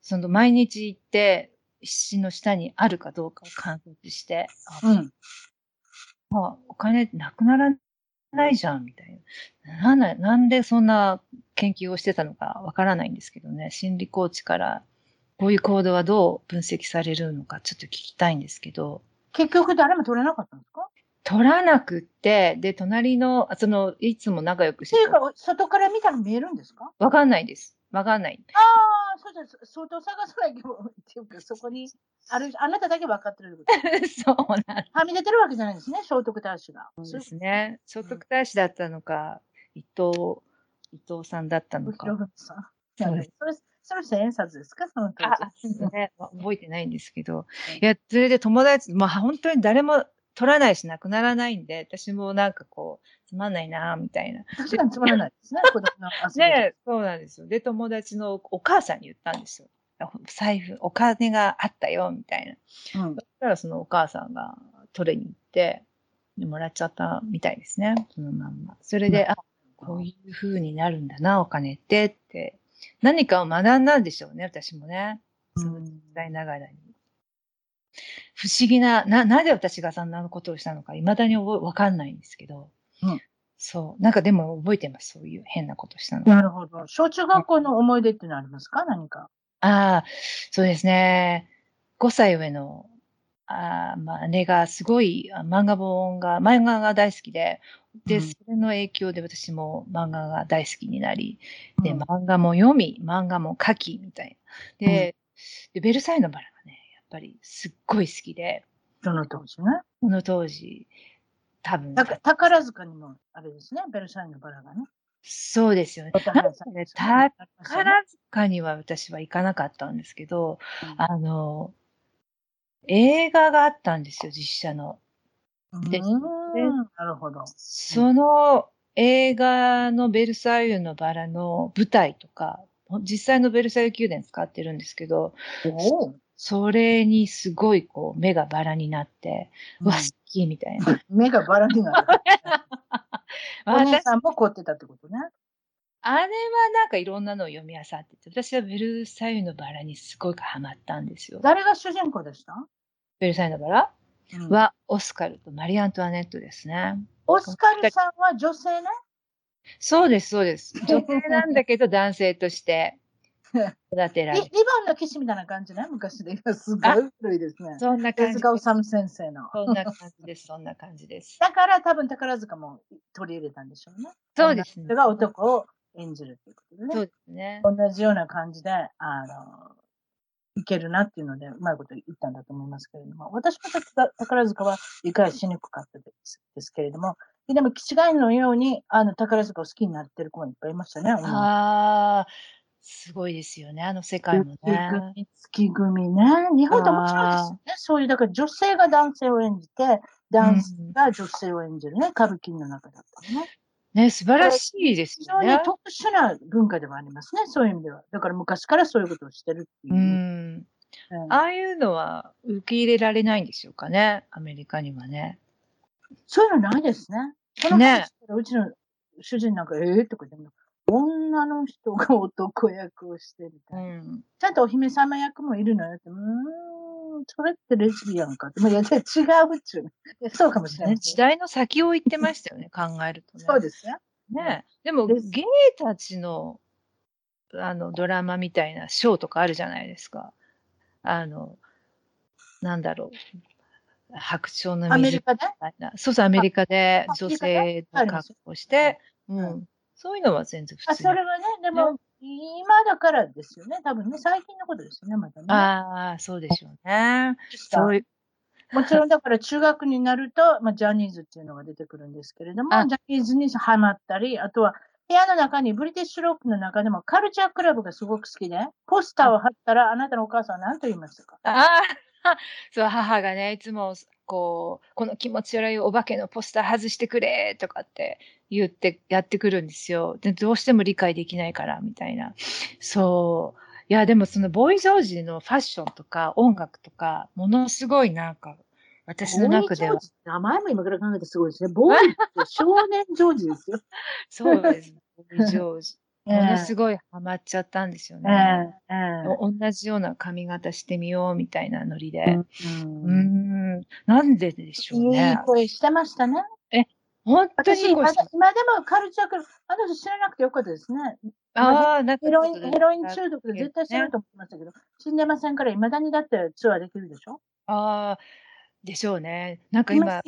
Speaker 2: その毎日行って、石の下にあるかどうかを観察して、うん。あ、お金なくならないじゃん、みたいな。なん、なんでそんな研究をしてたのかわからないんですけどね、心理コーチからこういう行動はどう分析されるのかちょっと聞きたいんですけど、
Speaker 3: 結局誰も取れなかったんですか？
Speaker 2: 取らなくって、で、隣の、その、いつも仲良くして
Speaker 3: ていうか、外から見たら見えるんですか？
Speaker 2: わかんないです。わかんない。
Speaker 3: ああ、そうです。相当探さないと、っていうか、そこに、ある、あなただけ分かってる
Speaker 2: そうなん
Speaker 3: はみ出てるわけじゃないですね、聖徳太子が。
Speaker 2: そうですね。聖徳太子だったのか、伊藤、伊藤さんだったのか。
Speaker 3: さん。そうです。それ、それ千円札ですか？その当時。
Speaker 2: ね。覚えてないんですけど。いや、それで友達、まあ本当に誰も取らないしなくならないんで、私もなんかこう、つまんないなみたいな。
Speaker 3: 確かにつまらないですね、子供の
Speaker 2: ねそうなんですよ。で、友達のお母さんに言ったんですよ。財布、お金があったよ、みたいな。うん、そしたらそのお母さんが取りに行って、もらっちゃったみたいですね、そのまんま。それで、うん、あ、こういう風になるんだな、お金ってって何かを学んだんでしょうね、私もね。その時代ながらに。不思議な、な、なぜ私がそんなことをしたのか、未だにわかんないんですけど。うん。そう。なんかでも覚えてます。そういう変なことしたの。
Speaker 3: なるほど。小中学校の思い出ってのありますか？何か。
Speaker 2: ああ、そうですね。5歳上の、あまあ、姉がすごい漫画本が、漫画が大好きで、で、それの影響で私も漫画が大好きになり、で、漫画も読み、漫画も書き、みたいな。で、でベルサイユのバラがね、やっぱりすっごい好きで。
Speaker 3: その当時ね？
Speaker 2: その当時、多分。
Speaker 3: 宝塚にも、あれですね、ベルサイユのバラがね。
Speaker 2: そうですよね。宝塚には私は行かなかったんですけど、うん、あの、映画があったんですよ、実写の。
Speaker 3: で、なるほど。
Speaker 2: その映画のベルサイユのバラの舞台とか、実際のベルサイユ宮殿使ってるんですけど、それにすごいこう目がバラになって、うん、わ、好きみたいな。
Speaker 3: 目がバラになる。お姉さんも凝ってたってことね。
Speaker 2: あれはなんかいろんなのを読み漁ってて、私はベルサイユのバラにすごくハマったんですよ。
Speaker 3: 誰が主人公でした？
Speaker 2: ベルサイユのバラ、うん、はオスカルとマリー・アントワネットですね。
Speaker 3: オスカルさんは女性ね？
Speaker 2: そうです、そうです。女性なんだけど男性として育てられ
Speaker 3: る。リボンの騎士みたいな感じね、昔で。すごい古いですね。
Speaker 2: そんな感じ。
Speaker 3: 手塚治虫先生の。
Speaker 2: そんな感じです、そんな感じです。
Speaker 3: だから多分宝塚も取り入れたんでしょうね。
Speaker 2: そうですね。
Speaker 3: が男を演じるということでね。
Speaker 2: そうですね。
Speaker 3: 同じような感じで、あの、いけるなっていうので、うまいこと言ったんだと思いますけれども、私も宝塚は理解しにくかったですですけれども、でも、気違いのように、あの、宝塚を好きになってる子がいっぱいいましたね。
Speaker 2: ああ、すごいですよね、あの世界もね。
Speaker 3: 月組ね。日本って面白いですね。そういう、だから女性が男性を演じて、男性が女性を演じるね、うん、歌舞伎の中だったね。
Speaker 2: ね、素晴らしいですよね。非常に
Speaker 3: 特殊な文化でもありますね、そういう意味では。だから昔からそういうことをしてるっていう。うん。
Speaker 2: うん、ああいうのは受け入れられないんでしょうかね、アメリカにはね。
Speaker 3: そういうのないですね。このね、うちの主人なんか、ええー、とか言って女の人が男役をしてるみたいな、うん。ちゃんとお姫様役もいるのよって、うん、それってレズビアンかって。まあ、いや、違うっちゅう。そうかもしれない、ね、
Speaker 2: 時代の先を言ってましたよね、考えるとね。
Speaker 3: そうですね。
Speaker 2: ねでも、ゲイたちの、あの、ドラマみたいなショーとかあるじゃないですか。あの、なんだろう。白鳥の
Speaker 3: 水みたい
Speaker 2: な。そうそう、アメリカで女性の格好して、うん。そういうのは全然普通
Speaker 3: あ、それはね、でも、今だからですよね。多分ね、最近のことですよね、またね。
Speaker 2: ああ、そうでしょうね。そういう。
Speaker 3: もちろんだから中学になると、まあ、ジャニーズっていうのが出てくるんですけれども、ジャニーズにハマったり、あとは部屋の中にブリティッシュロックの中でもカルチャークラブがすごく好きで、ポスターを貼ったらあなたのお母さんは何と言いますか？
Speaker 2: ああ、そう、母がね、いつもこう、この気持ち悪いお化けのポスター外してくれとかって言ってやってくるんですよ。で、どうしても理解できないから、みたいな。そう。いや、でもそのボーイ・ジョージのファッションとか音楽とか、ものすごいなんか、私の中では。
Speaker 3: 名前も今から考えてすごいですね。ボーイって少年ジョージですよ。
Speaker 2: そうです。ボーイ・ジョージ。ものすごいハマっちゃったんですよね。えー、同じような髪型してみようみたいなノリで。うん、うんなんででしょうね。
Speaker 3: いい声してましたね。
Speaker 2: え、本当に
Speaker 3: 今でもカルチャークル、あの人知らなくてよかったですね。
Speaker 2: ああ、
Speaker 3: なんかヘロイン、ヘロイン中毒で絶対死ぬと思いましたけど、ね、死んでませんから、いまだにだってツアーできるでしょ？
Speaker 2: ああ、でしょうね。なんか今。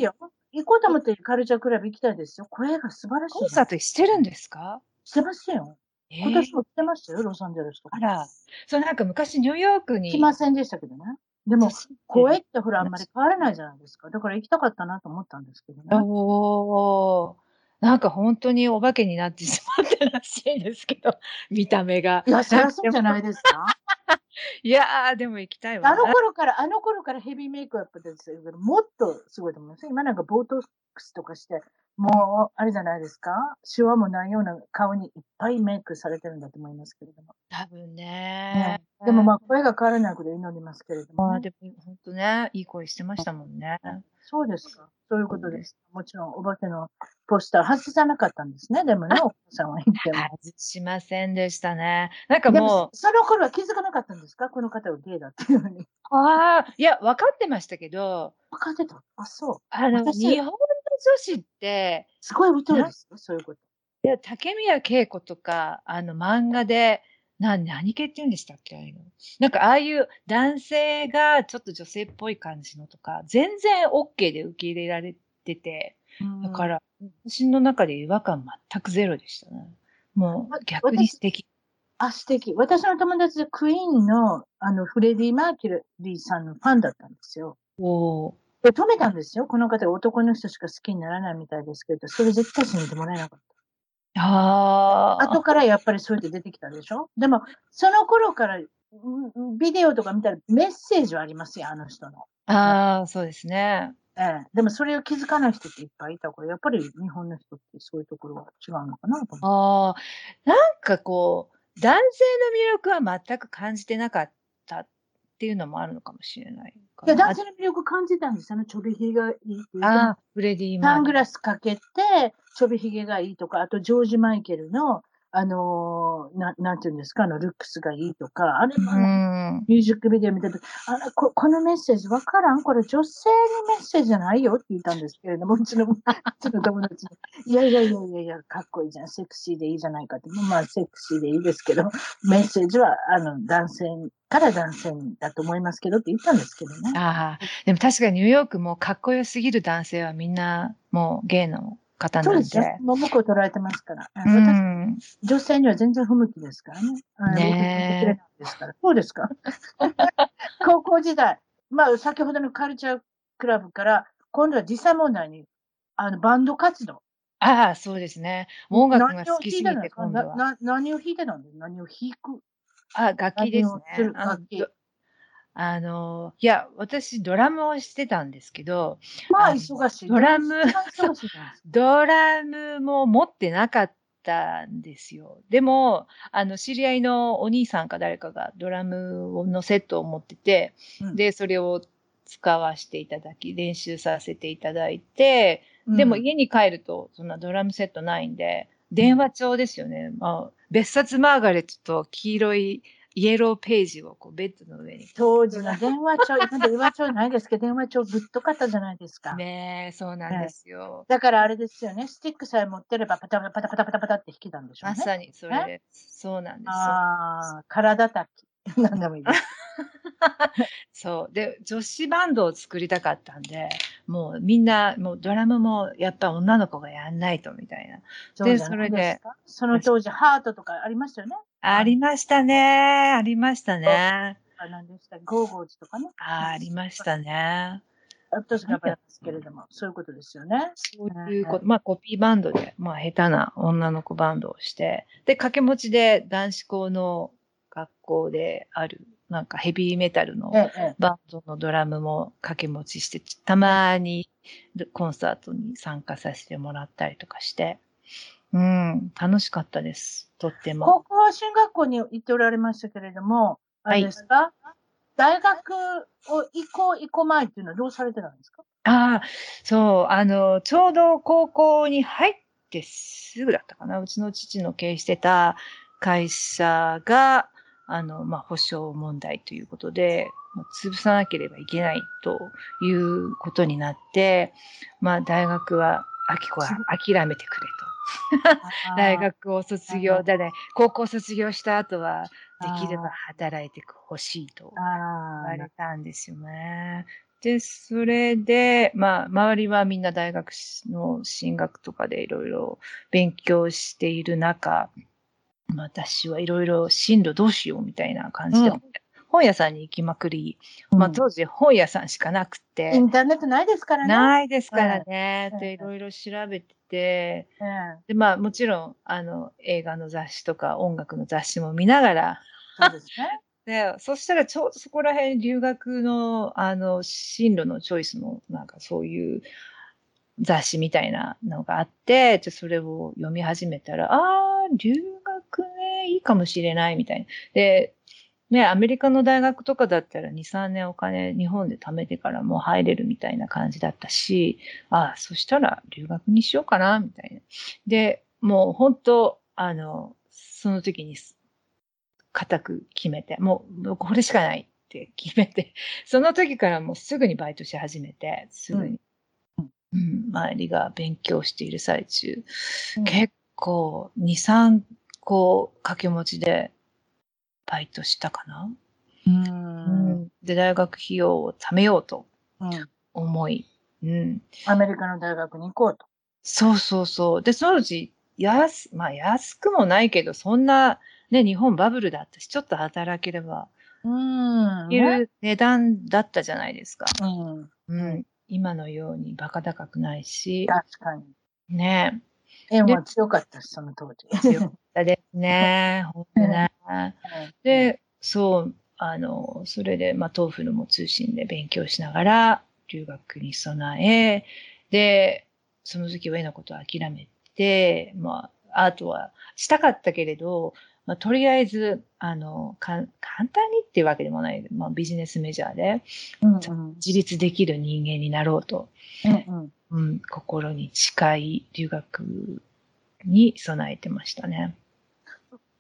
Speaker 3: 行こうと思ってカルチャークラブ行きたいですよ。声が素晴らしい。
Speaker 2: コンサートしてるんですか？
Speaker 3: してますよ。今年も来てましたよ、ロサンゼルスとか。
Speaker 2: あら、そうなんか昔ニューヨークに。
Speaker 3: 来ませんでしたけどね。でも、声ってほら、あんまり変わらないじゃないですか。だから行きたかったなと思ったんですけどね。
Speaker 2: おー。なんか本当にお化けになってしまったらしいですけど、見た目が。
Speaker 3: いや、そりゃそうじゃないですか。
Speaker 2: いやー、でも行きたいわ。
Speaker 3: あの頃から、あの頃からヘビーメイクアップですけど、もっとすごいと思います。今なんかボートックスとかして、もう、あれじゃないですか？シワもないような顔にいっぱいメイクされてるんだと思いますけれども。
Speaker 2: 多分ね。
Speaker 3: ねでもまあ、声が変わらないこと祈りますけれども、
Speaker 2: ね。あでも、本当ね、いい声してましたもんね。
Speaker 3: そうですか。そういうことです。もちろん、お化けのポスター外さなかったんですね。でもね、お母さんは言っても。
Speaker 2: 外しませんでしたね。なんかも
Speaker 3: う。その頃は気づかなかったんですか？この方がゲイだっていうのに。
Speaker 2: ああ、いや、分かってましたけど。
Speaker 3: 分かってたあ、そう。
Speaker 2: あの、日本女子って、
Speaker 3: すごい疎いですよ、そういうこと。
Speaker 2: いや、竹宮恵子とか、あの、漫画で、な、何系って言うんでしたっけああいうの。なんか、ああいう男性がちょっと女性っぽい感じのとか、全然 OK で受け入れられてて、だから、私の中で違和感全くゼロでしたね。もう、逆に素敵。
Speaker 3: あ、素敵。私の友達でクイーンの、あの、フレディ・マーキュリーさんのファンだったんですよ。
Speaker 2: お
Speaker 3: で、止めたんですよ。この方男の人しか好きにならないみたいですけど、それ絶対死んでもらえなかった。
Speaker 2: あ
Speaker 3: あ。後からやっぱりそうやって出てきたでしょ？でも、その頃から、ビデオとか見たらメッセージはありますよ、あの人の。
Speaker 2: ああ、そうですね。
Speaker 3: ええ。でもそれを気づかない人っていっぱいいたから、やっぱり日本の人ってそういうところは違うのかなと思
Speaker 2: ああ。なんかこう、男性の魅力は全く感じてなかったっていうのもあるのかもしれない。
Speaker 3: いや、男性の魅力感じたんですよね。ちょびひげがいい。
Speaker 2: ああ、フレディ・
Speaker 3: サングラスかけて、ちょびひげがいいとか、あとジョージ・マイケルのあのー、ななんていうんですか、あの、ルックスがいいとか、あれも、ミュージックビデオ見てて、あらこ、このメッセージわからん？これ女性にメッセージじゃないよって言ったんですけれども、うちの、うちの友達に、いやいやいやいやいや、かっこいいじゃん、セクシーでいいじゃないかって、まあ、セクシーでいいですけど、メッセージは、あの、男性から男性だと思いますけどって言ったんですけどね。
Speaker 2: ああ、でも確かにニューヨークもかっこよすぎる男性はみんな、もうゲイの方なんで。そうです
Speaker 3: もう僕を捉えてますから。うん、女性には全然不向きですからね。ね。そうですか？高校時代、まあ、先ほどのカルチャークラブから、今度は時差問題に、あの、バンド活動。
Speaker 2: ああ、そうですね。音楽が好きすぎて、今度は。な
Speaker 3: 何を弾いてたんで何を弾く？
Speaker 2: あ、楽器ですね。楽器。あの、いや、私ドラムをしてたんですけど、
Speaker 3: まあ忙しい。
Speaker 2: ドラム、ドラムも持ってなかったんですよ。でも、あの、知り合いのお兄さんか誰かがドラムのセットを持ってて、うん、で、それを使わせていただき、練習させていただいて、でも家に帰ると、そんなドラムセットないんで、電話帳ですよね。まあ、別冊マーガレットと黄色いイエローページをこうベッドの上に。
Speaker 3: 当時の電話帳、今電話帳ないですけど、電話帳ぶっとかったじゃないですか？
Speaker 2: ねえ、そうなんですよ、
Speaker 3: だからあれですよね、スティックさえ持ってればパタパタパタパタパタパタって弾けたんでしょう
Speaker 2: ね。まさにそれで、そうなんですよ。
Speaker 3: ああ、体たき。何でもいいです。
Speaker 2: そう。で、女子バンドを作りたかったんで、もうみんな、もうドラムもやっぱ女の子がやんないとみたいな。
Speaker 3: で、それで。その当時、ハートとかありましたよね？
Speaker 2: ありましたね。ありましたね。
Speaker 3: あ、何でしたゴーゴーズとかね？
Speaker 2: あ、ありましたね。
Speaker 3: 私がやですけれども、そういうことですよね。
Speaker 2: そういうこと、まあコピーバンドで、まあ下手な女の子バンドをして、で、掛け持ちで男子校の学校である、なんかヘビーメタルのバンドのドラムも掛け持ちして、たまにコンサートに参加させてもらったりとかして、うん、楽しかったです。とっても。
Speaker 3: 高校は進学校に行っておられましたけれども、あれですか、はい、大学を行こう行こう前っていうのはどうされてたんですか？
Speaker 2: ああ、そう、あの、ちょうど高校に入ってすぐだったかな。うちの父の経営してた会社が、あの、まあ、保証問題ということで、潰さなければいけないということになって、まあ、大学は、秋子は諦めてくれと。大学を卒業、だね、高校卒業した後は、できれば働いてほしいと言われたんですよね。で、それで、まあ、周りはみんな大学の進学とかでいろいろ勉強している中、私はいろいろ進路どうしようみたいな感じで、うん、本屋さんに行きまくり、まあ当時本屋さんしかなくて。
Speaker 3: インターネットないですからね。
Speaker 2: ないですからね。で、いろいろ調べてて、で、まあもちろん、あの、映画の雑誌とか音楽の雑誌も見ながら、
Speaker 3: そうですね。
Speaker 2: で、そしたらちょうどそこら辺留学の、あの、進路のチョイスの、なんかそういう雑誌みたいなのがあって、じゃそれを読み始めたら、ああ、留いいかもしれないみたいな。で、ね、アメリカの大学とかだったら2、3年お金日本で貯めてからもう入れるみたいな感じだったし、ああ、そしたら留学にしようかな、みたいな。で、もう本当、あの、その時に固く決めて、もうこれしかないって決めて、その時からもうすぐにバイトし始めて、すぐに、うん、うん、周りが勉強している最中、うん、結構2、3個掛け持ちでバイトしたかな。うん、で、大学費用を貯めようと思い、うん。
Speaker 3: アメリカの大学に行こうと。
Speaker 2: そうそうそう。で、そのうち、安、まあ安くもないけど、そんな、ね、日本バブルだったし、ちょっと働ければ、うん。いる値段だったじゃないですか。うん。うん。今のようにバカ高くないし。
Speaker 3: 確かに。
Speaker 2: ね。
Speaker 3: 円は強かったし、その当時。
Speaker 2: 強かったですね。本当ね。で、そう、あの、それで、まあ、豆腐のも通信で勉強しながら、留学に備え、で、その時は絵のことを諦めて、まあ、アートはしたかったけれど、まあ、とりあえず、あの、簡単にっていうわけでもない、まあ、ビジネスメジャーで、うんうん、自立できる人間になろうと、うんうん、うん、心に近い留学に備えてましたね。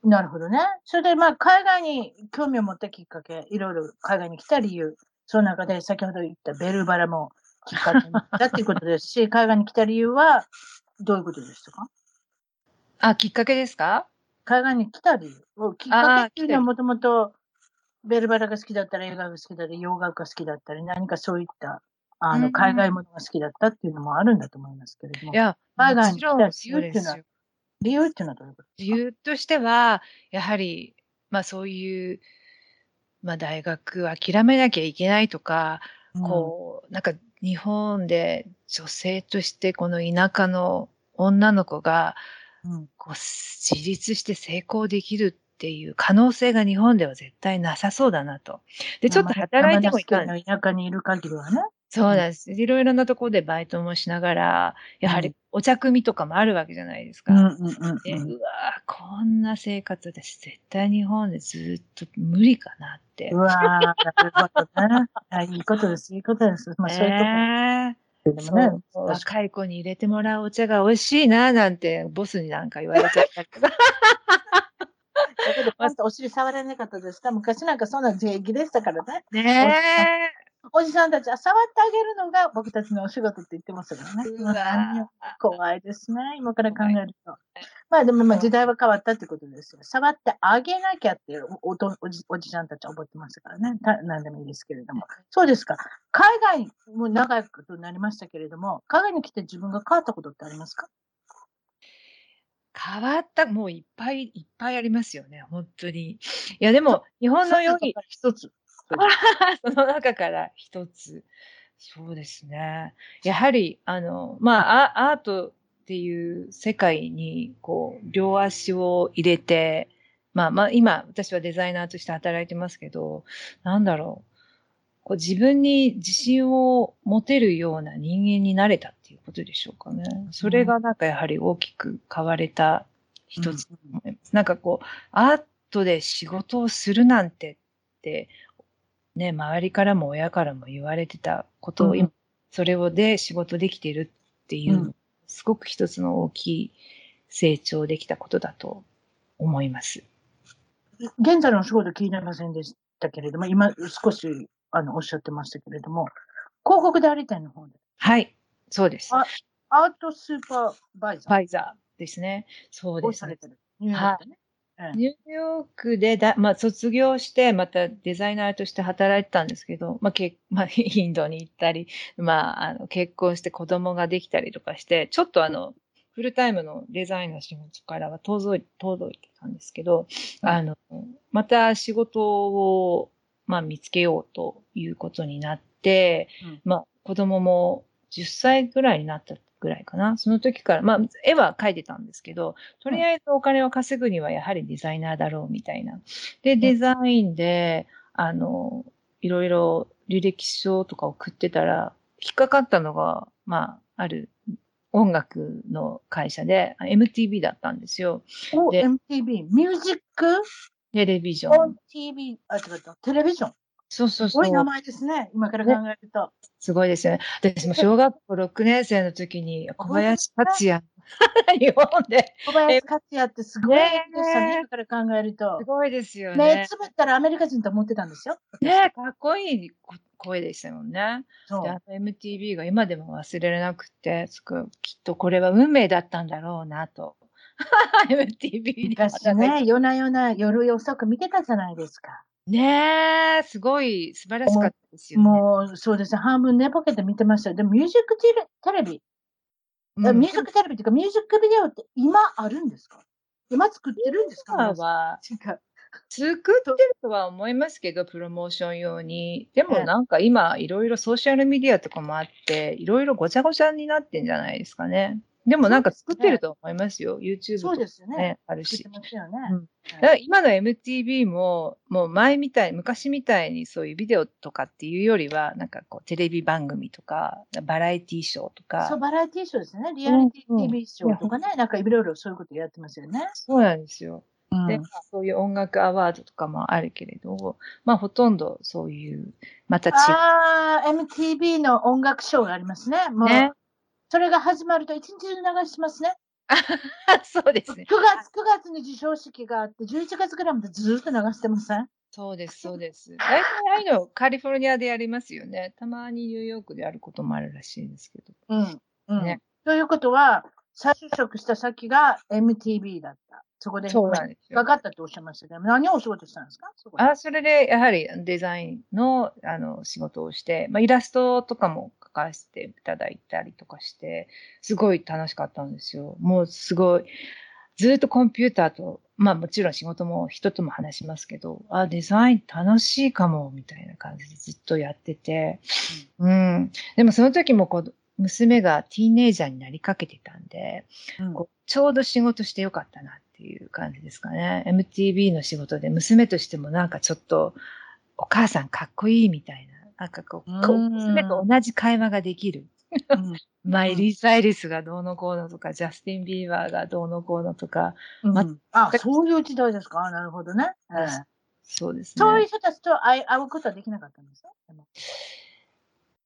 Speaker 3: なるほどね。それで、まあ、海外に興味を持ったきっかけ、いろいろ海外に来た理由、その中で先ほど言ったベルバラもきっかけだっていうことですし、海外に来た理由はどういうことでしたか？
Speaker 2: あ、きっかけですか？
Speaker 3: 海外に来た理由？きっかけっていうのはもともとベルバラが好きだったり、映画が好きだったり、洋楽が好きだったり、何かそういったあの、海外ものが好きだったっていうのもあるんだと思いますけれども。いや、海外に来た理由っていうのは、理由っていうのはどういうこと
Speaker 2: ですか？理由としては、やはり、まあそういう、まあ大学諦めなきゃいけないとか、うん、こう、なんか日本で女性としてこの田舎の女の子が、こう自立して成功できるっていう可能性が日本では絶対なさそうだなと。で、ちょっと働いてもいか
Speaker 3: ない。田舎にいる限りはね。
Speaker 2: そうです。いろいろなところでバイトもしながら、やはりお茶組とかもあるわけじゃないですか。うんうんうんでうわこんな生活私絶対日本でずっと無理かなって。
Speaker 3: うわなるほどね。いいことです、いいことです。まあ、そういうとこ。
Speaker 2: そう、若い子に入れてもらうお茶が美味しいな、なんて、ボスになんか言われちゃったけど。だ
Speaker 3: けど、パンとお尻触らなかったですか？昔なんかそんな税儀でしたからね。
Speaker 2: ね
Speaker 3: え。おじさんたちは触ってあげるのが僕たちのお仕事って言ってますからね。怖いですね。今から考えると。まあでもまあ時代は変わったってことですよ。触ってあげなきゃっておおおじおじちゃんたちは思ってますからね。何でもいいですけれども。そうですか。海外も長くなりましたけれども、海外に来て自分が変わったことってありますか？
Speaker 2: 変わった、もういっぱいいっぱいありますよね、本当に。いや、でも、日本のように。
Speaker 3: 一つ。
Speaker 2: その中から一つ。そうですね。やはり、あの、まあ、アートっていう世界に、こう、両足を入れて、まあまあ、今、私はデザイナーとして働いてますけど、なんだろう。こう自分に自信を持てるような人間になれたっていうことでしょうかね。それがなんかやはり大きく変われた一つと思います。うん、なんかこう、アートで仕事をするなんてってね、周りからも親からも言われてたことを今、うん、それをで仕事できてるっていう、うん、すごく一つの大きい成長できたことだと思います。
Speaker 3: 現在のお仕事気になりませんでしたけれども、今少しあのおっしゃってましたけれども、広告代理店の方で。
Speaker 2: はい、そうです。
Speaker 3: アートスーパーバイザー。
Speaker 2: バイザーですね。そうです、ね。はい。ニューヨークでだ、まあ、卒業して、またデザイナーとして働いてたんですけど、まあ、け まあ、インドに行ったり、まあ、あの結婚して子供ができたりとかして、ちょっとあの、フルタイムのデザインの仕事からは遠ざい遠ざいてたんですけど、あの、また仕事を、まあ、見つけようということになって、うん、まあ、子供も10歳ぐらいになったぐらいかな。その時から、まあ、絵は描いてたんですけど、とりあえずお金を稼ぐにはやはりデザイナーだろうみたいな。で、デザインで、あの、いろいろ履歴書とか送ってたら、引っかかったのが、まあ、ある音楽の会社で、MTV だったんですよ。
Speaker 3: お、MTV、ミュージック？
Speaker 2: テレビジョン。
Speaker 3: TV、あ、違った、テレビジョン。
Speaker 2: そうそうそう。す
Speaker 3: ごい名前ですね。今から考えると。
Speaker 2: すごいですよね。私も 小学校6年生の時に小林克也、日本で。
Speaker 3: 小林克也ってすごいですよね。今から考えると。
Speaker 2: すごいですよね。
Speaker 3: 目つぶったらアメリカ人と思ってたんですよ。
Speaker 2: ねかっこいい声でしたもんね。そう。で、MTV が今でも忘れられなくて、きっとこれは運命だったんだろうなと。MTV
Speaker 3: 昔ね、夜な夜な夜遅く見てたじゃないですか。
Speaker 2: ねえ、すごい素晴らしかったですよ
Speaker 3: ね。もう、そうですね。半分寝ぼけて見てました。でも、ミュージックテレビ、うん、ミュージックテレビっていうか、ミュージックビデオって今あるんですか？今作ってるんですか？
Speaker 2: 今は。違う。作ってるとは思いますけど、プロモーション用に。でもなんか今、いろいろソーシャルメディアとかもあって、いろいろごちゃごちゃになってんじゃないですかね。でもなんか作ってると思いますよ。すね、YouTube
Speaker 3: とか、ね、そうですよね。
Speaker 2: あるし。
Speaker 3: ますよね。
Speaker 2: うん、今の MTV も、もう前みたい、昔みたいにそういうビデオとかっていうよりは、なんかこうテレビ番組とか、バラエティショーとか。
Speaker 3: そう、バラエティショーですね。リアリティ TV ショーとかね、うんうん、なんかいろいろそういうことやってますよね。
Speaker 2: そうなんですよ。うん、で、まあ、そういう音楽アワードとかもあるけれど、まあ、ほとんどそういう、また違う。
Speaker 3: ああ、MTV の音楽ショーがありますね。もう、ね、それが始まると一日中流しますね。
Speaker 2: そうですね。
Speaker 3: 9月、9月に授賞式があって、11月ぐらいまでずっと流してません？
Speaker 2: そうです、そうです。大体ああいうのカリフォルニアでやりますよね。たまにニューヨークでやることもあるらしいんですけど。
Speaker 3: うん。うん、ね、ということは、再就職した先が MTV だった。そこで
Speaker 2: そうなんです
Speaker 3: かかったっておっしゃいましたけど、何をお仕事したんですか？
Speaker 2: そあそれで、やはりデザインのあの仕事をして、まあ、イラストとかも描かせていただいたりとかして、すごい楽しかったんですよ。もうすごい、ずっとコンピューターと、まあもちろん仕事も人とも話しますけど、あ、デザイン楽しいかも、みたいな感じでずっとやってて、うん。うん、でもその時もこう、娘がティーネイジャーになりかけてたんで、うん、こうちょうど仕事してよかったなっていう感じですかね。MTV の仕事で娘としてもなんかちょっとお母さんかっこいいみたいな、なんかこう、こう娘と同じ会話ができる。うん、マイリー・サイリスがどうのこうのとか、ジャスティン・ビーバーがどうのこうのとか。
Speaker 3: うんまあ、そういう時代ですか？なるほどね。
Speaker 2: えー、そうですね。
Speaker 3: そういう人たちと会うことはできなかったんですか？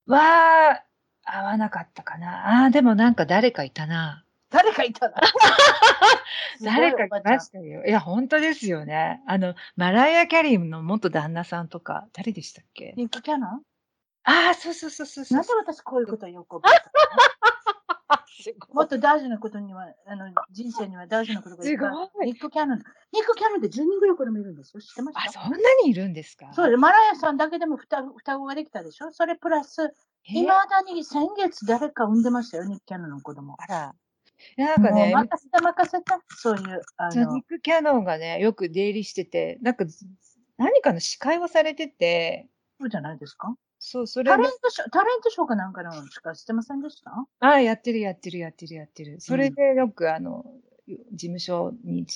Speaker 2: は、合わなかったかな。ああ、でもなんか誰かいたな。
Speaker 3: 誰かいたな。
Speaker 2: 誰かいましたよ。いや、本当ですよね。あの、マライア・キャリーの元旦那さんとか、誰でしたっけ？
Speaker 3: ニック・キャノン
Speaker 2: ああ、そうそうそうそう
Speaker 3: なんで私こういうことよく覚えてもっと大事なことには、あの、人生には大事なことが
Speaker 2: いっぱい。
Speaker 3: ニック・キャノン。ニック・キャノンって10人ぐらい子供いるんですよ。知ってました？
Speaker 2: あ、そんなにいるんですか？
Speaker 3: そうで、マライアさんだけでも双双子ができたでしょ？それプラス、いまだに先月誰か産んでましたよ、ニック・キャノンの子供。
Speaker 2: あら。なんかね、
Speaker 3: 任せた任せた、そういう。
Speaker 2: あの。ニック・キャノンがね、よく出入りしてて、なんか、何かの司会をされてて、
Speaker 3: そうじゃないですか？
Speaker 2: そう、それ
Speaker 3: タレントショー、タレントショーかなんかの司会してませんでした？
Speaker 2: ああ、やってる、やってる、やってる、やってる。それでよく、あの、事務所に、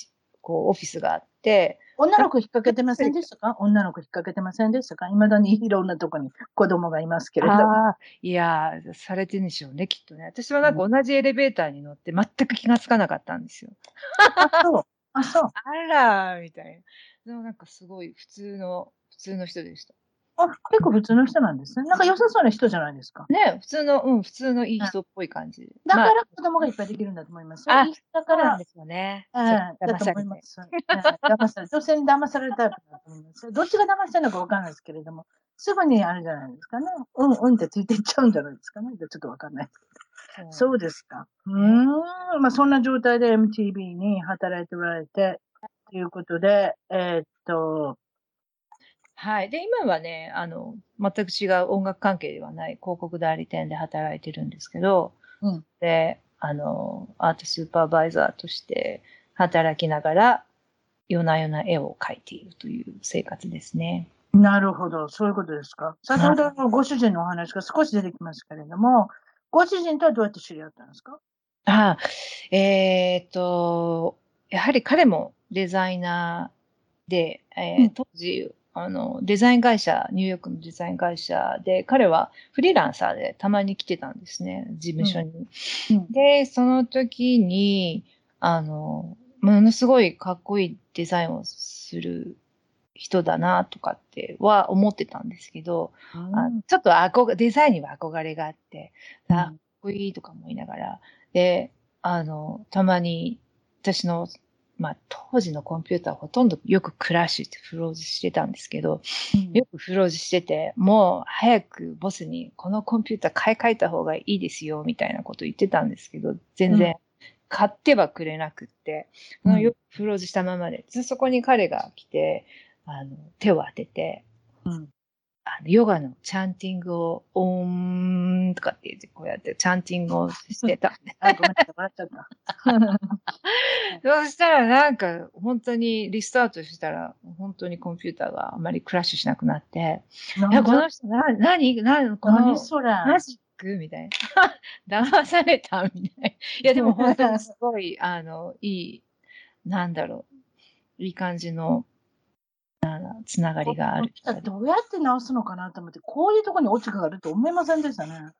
Speaker 2: こう、オフィスがあって、
Speaker 3: 女の子引っ掛けてませんでしたか？女の子引っ掛けてませんでしたか？いまだにいろんなとこに子供がいますけれど。あ
Speaker 2: いやされてるんでしょうね、きっとね。私はなんか同じエレベーターに乗って全く気がつかなかったんですよ。
Speaker 3: あ、そう。あ、そう。
Speaker 2: あら、みたいな。でもなんかすごい普通の、普通の人でした。
Speaker 3: あ、結構普通の人なんですね。なんか良さそうな人じゃないですか。
Speaker 2: ね、普通の、うん、普通のいい人っぽい感じ。
Speaker 3: だから子供がいっぱいできるんだと思います。あ、
Speaker 2: だからですよね。
Speaker 3: うん、だと思います。騙され、女性に騙されるタイプだと思います。どっちが騙してるのかわかんないですけれども、すぐにあるじゃないですかね。うんうんってついていっちゃうんじゃないですかね。ちょっとわかんない。そうですか。うん。まあ、そんな状態で MTV に働いておられて、ということで、えー、っと、
Speaker 2: はい。で、今はね、あの、全く違う音楽関係ではない広告代理店で働いてるんですけど、うん、で、あの、アートスーパーバイザーとして働きながら、夜な夜な絵を描いているという生活ですね。
Speaker 3: なるほど。そういうことですか。先ほどのご主人のお話が少し出てきますけれども、ご主人とはどうやって知り合ったんですか？
Speaker 2: ああ、えー、っと、やはり彼もデザイナーで、えー、当時、あの、デザイン会社、ニューヨークのデザイン会社で、彼はフリーランサーでたまに来てたんですね、事務所に。うん。うん、で、その時に、あの、ものすごいかっこいいデザインをする人だなとかっては思ってたんですけど、うん、あちょっと憧デザインには憧れがあって、かっこいいとか思いながら、で、あの、たまに私のまあ、当時のコンピューターほとんどよくクラッシュしてフローズしてたんですけど、うん、よくフローズしてて、もう早くボスにこのコンピューター買い替えた方がいいですよ、みたいなこと言ってたんですけど、全然買ってはくれなくって、うん、よくフローズしたままで、そこに彼が来て、あの、手を当てて、うん、あの、ヨガのチャンティングを、オーンとかって言って、こうやってチャンティングをしてた。
Speaker 3: あ、ごめんなさい、笑っちゃった。
Speaker 2: そしたらなんか、本当にリスタートしたら、本当にコンピューターがあまりクラッシュしなくなって、いや、この人、な、なに、な、この、
Speaker 3: それ？
Speaker 2: マジックみたいな。騙されたみたいな。いや、でも本当にすごい、あの、いい、なんだろう、いい感じの、つながりがある。
Speaker 3: どうやって直すのかなと思って、こういうところに落ちがあると思いませんでしたね。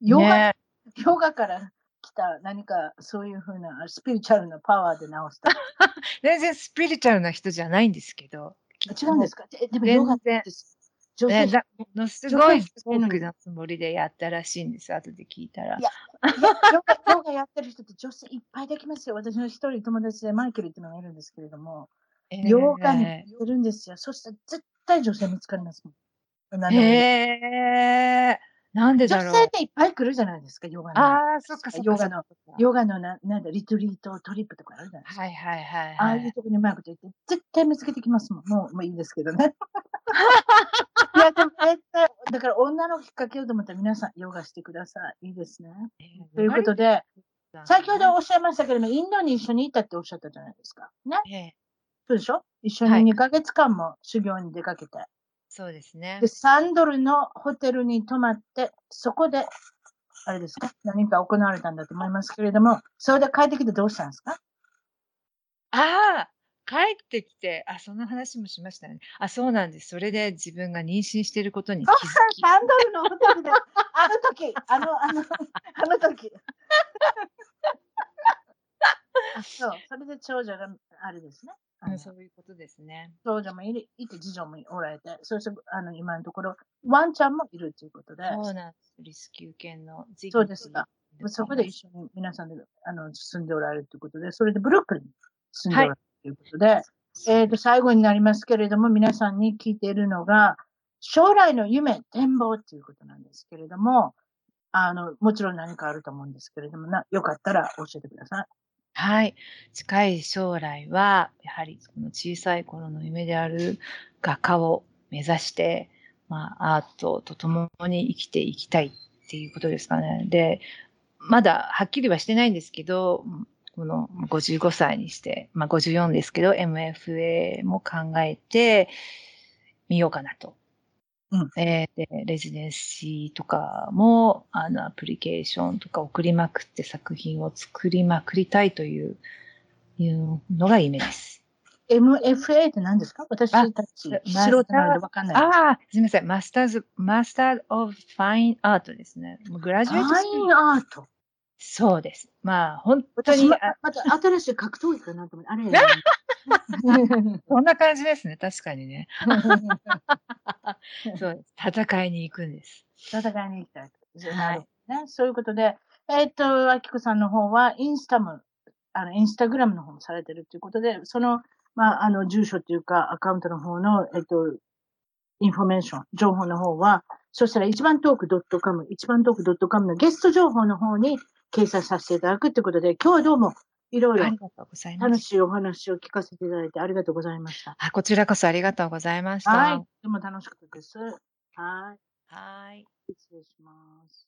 Speaker 3: ヨガ、ね、ヨガから来した何かそういうふうなスピリチュアルなパワーで治した。
Speaker 2: 全然スピリチュアルな人じゃないんですけど。
Speaker 3: 違うんですか？でもヨガって
Speaker 2: 女性、ね、のすごいフォークのつもりでやったらしいんです、後で聞いたら。いや、
Speaker 3: ヨガヨガやってる人って女性いっぱいできますよ。私の一人友達でマイケルっていうのがいるんですけれども、えー、ヨガにやるんですよ。そしたら絶対女性見つかりますも
Speaker 2: ん。へえー。なんでだろ
Speaker 3: う。女性っていっぱい来るじゃないですか、ヨガ
Speaker 2: の。ああ、そっかそっか。ヨガ
Speaker 3: の、ヨガのな、なんだ、リトリート、トリップとかあるじゃないですか。はい
Speaker 2: はいはい、はい、
Speaker 3: ああいうとこにうまくと言って、絶対見つけてきますもん。もう、もういいですけどね。いや、でも絶対、だから女のきっかけをと思ったら皆さん、ヨガしてください。いいですね。えー、ということで、先ほどおっしゃいましたけれども、インドに一緒に行ったっておっしゃったじゃないですか。ね。えー、そうでしょ？一緒に2ヶ月間も修行に出かけて。はい
Speaker 2: そうですね。
Speaker 3: で、3ドルのホテルに泊まって、そこで、あれですか？何か行われたんだと思いますけれども、それで帰ってきてどうしたんですか？
Speaker 2: ああ、帰ってきて、あ、その話もしましたね。あ、そうなんです。それで自分が妊娠していることに気づき。
Speaker 3: 3ドルのホテルで、あの時、あの、あの、あの時。あそう、それで長女があれですね。
Speaker 2: うん、そういうことですね。
Speaker 3: 長女もいる、いて、次女もおられて、そして、あの、今のところ、ワンちゃんもいるということで。
Speaker 2: そうなんです。リスキュー犬の
Speaker 3: そうですが、そこで一緒に皆さんで、あの、住んでおられるということで、それでブルックリンに住んでおられるということで、はい、えっ、ー、と、最後になりますけれども、皆さんに聞いているのが、将来の夢、展望っていうことなんですけれども、あの、もちろん何かあると思うんですけれども、なよかったら教えてください。
Speaker 2: はい。近い将来は、やはりその小さい頃の夢である画家を目指して、まあ、アートと共に生きていきたいっていうことですかね。で、まだはっきりはしてないんですけど、この55歳にして、まあ54ですけど、MFA も考えてみようかなとうん、えー、で、 residency とかも、あの、アプリケーションとか送りまくって作品を作りまくりたいという、いうのが夢です。
Speaker 3: MFA って何ですか？私たち素人なのでわかんない。
Speaker 2: ああ、すみません。 master's、master of fine art ですね。
Speaker 3: graduate。fine art
Speaker 2: そうです。まあ、本当に。
Speaker 3: ままた新しい格闘技かなと思って、あれ。
Speaker 2: そんな感じですね、確かにね。そうです。戦いに行くんです。
Speaker 3: 戦いに行きたい。はい。ね、そういうことで、えー、っと、あきこさんの方は、インスタも、あの、インスタグラムの方もされてるということで、その、まあ、あの、住所っていうか、アカウントの方の、えっと、インフォメーション、情報の方は、そしたら一番トーク .com、一番トーク .com のゲスト情報の方に掲載させていただくということで、今日はどうもいろいろ楽しいお話を聞かせていただいてありがとうございました。
Speaker 2: あこちらこそありがとうございました。
Speaker 3: はい。とても楽しかったです。はい。
Speaker 2: はい。
Speaker 3: 失礼します。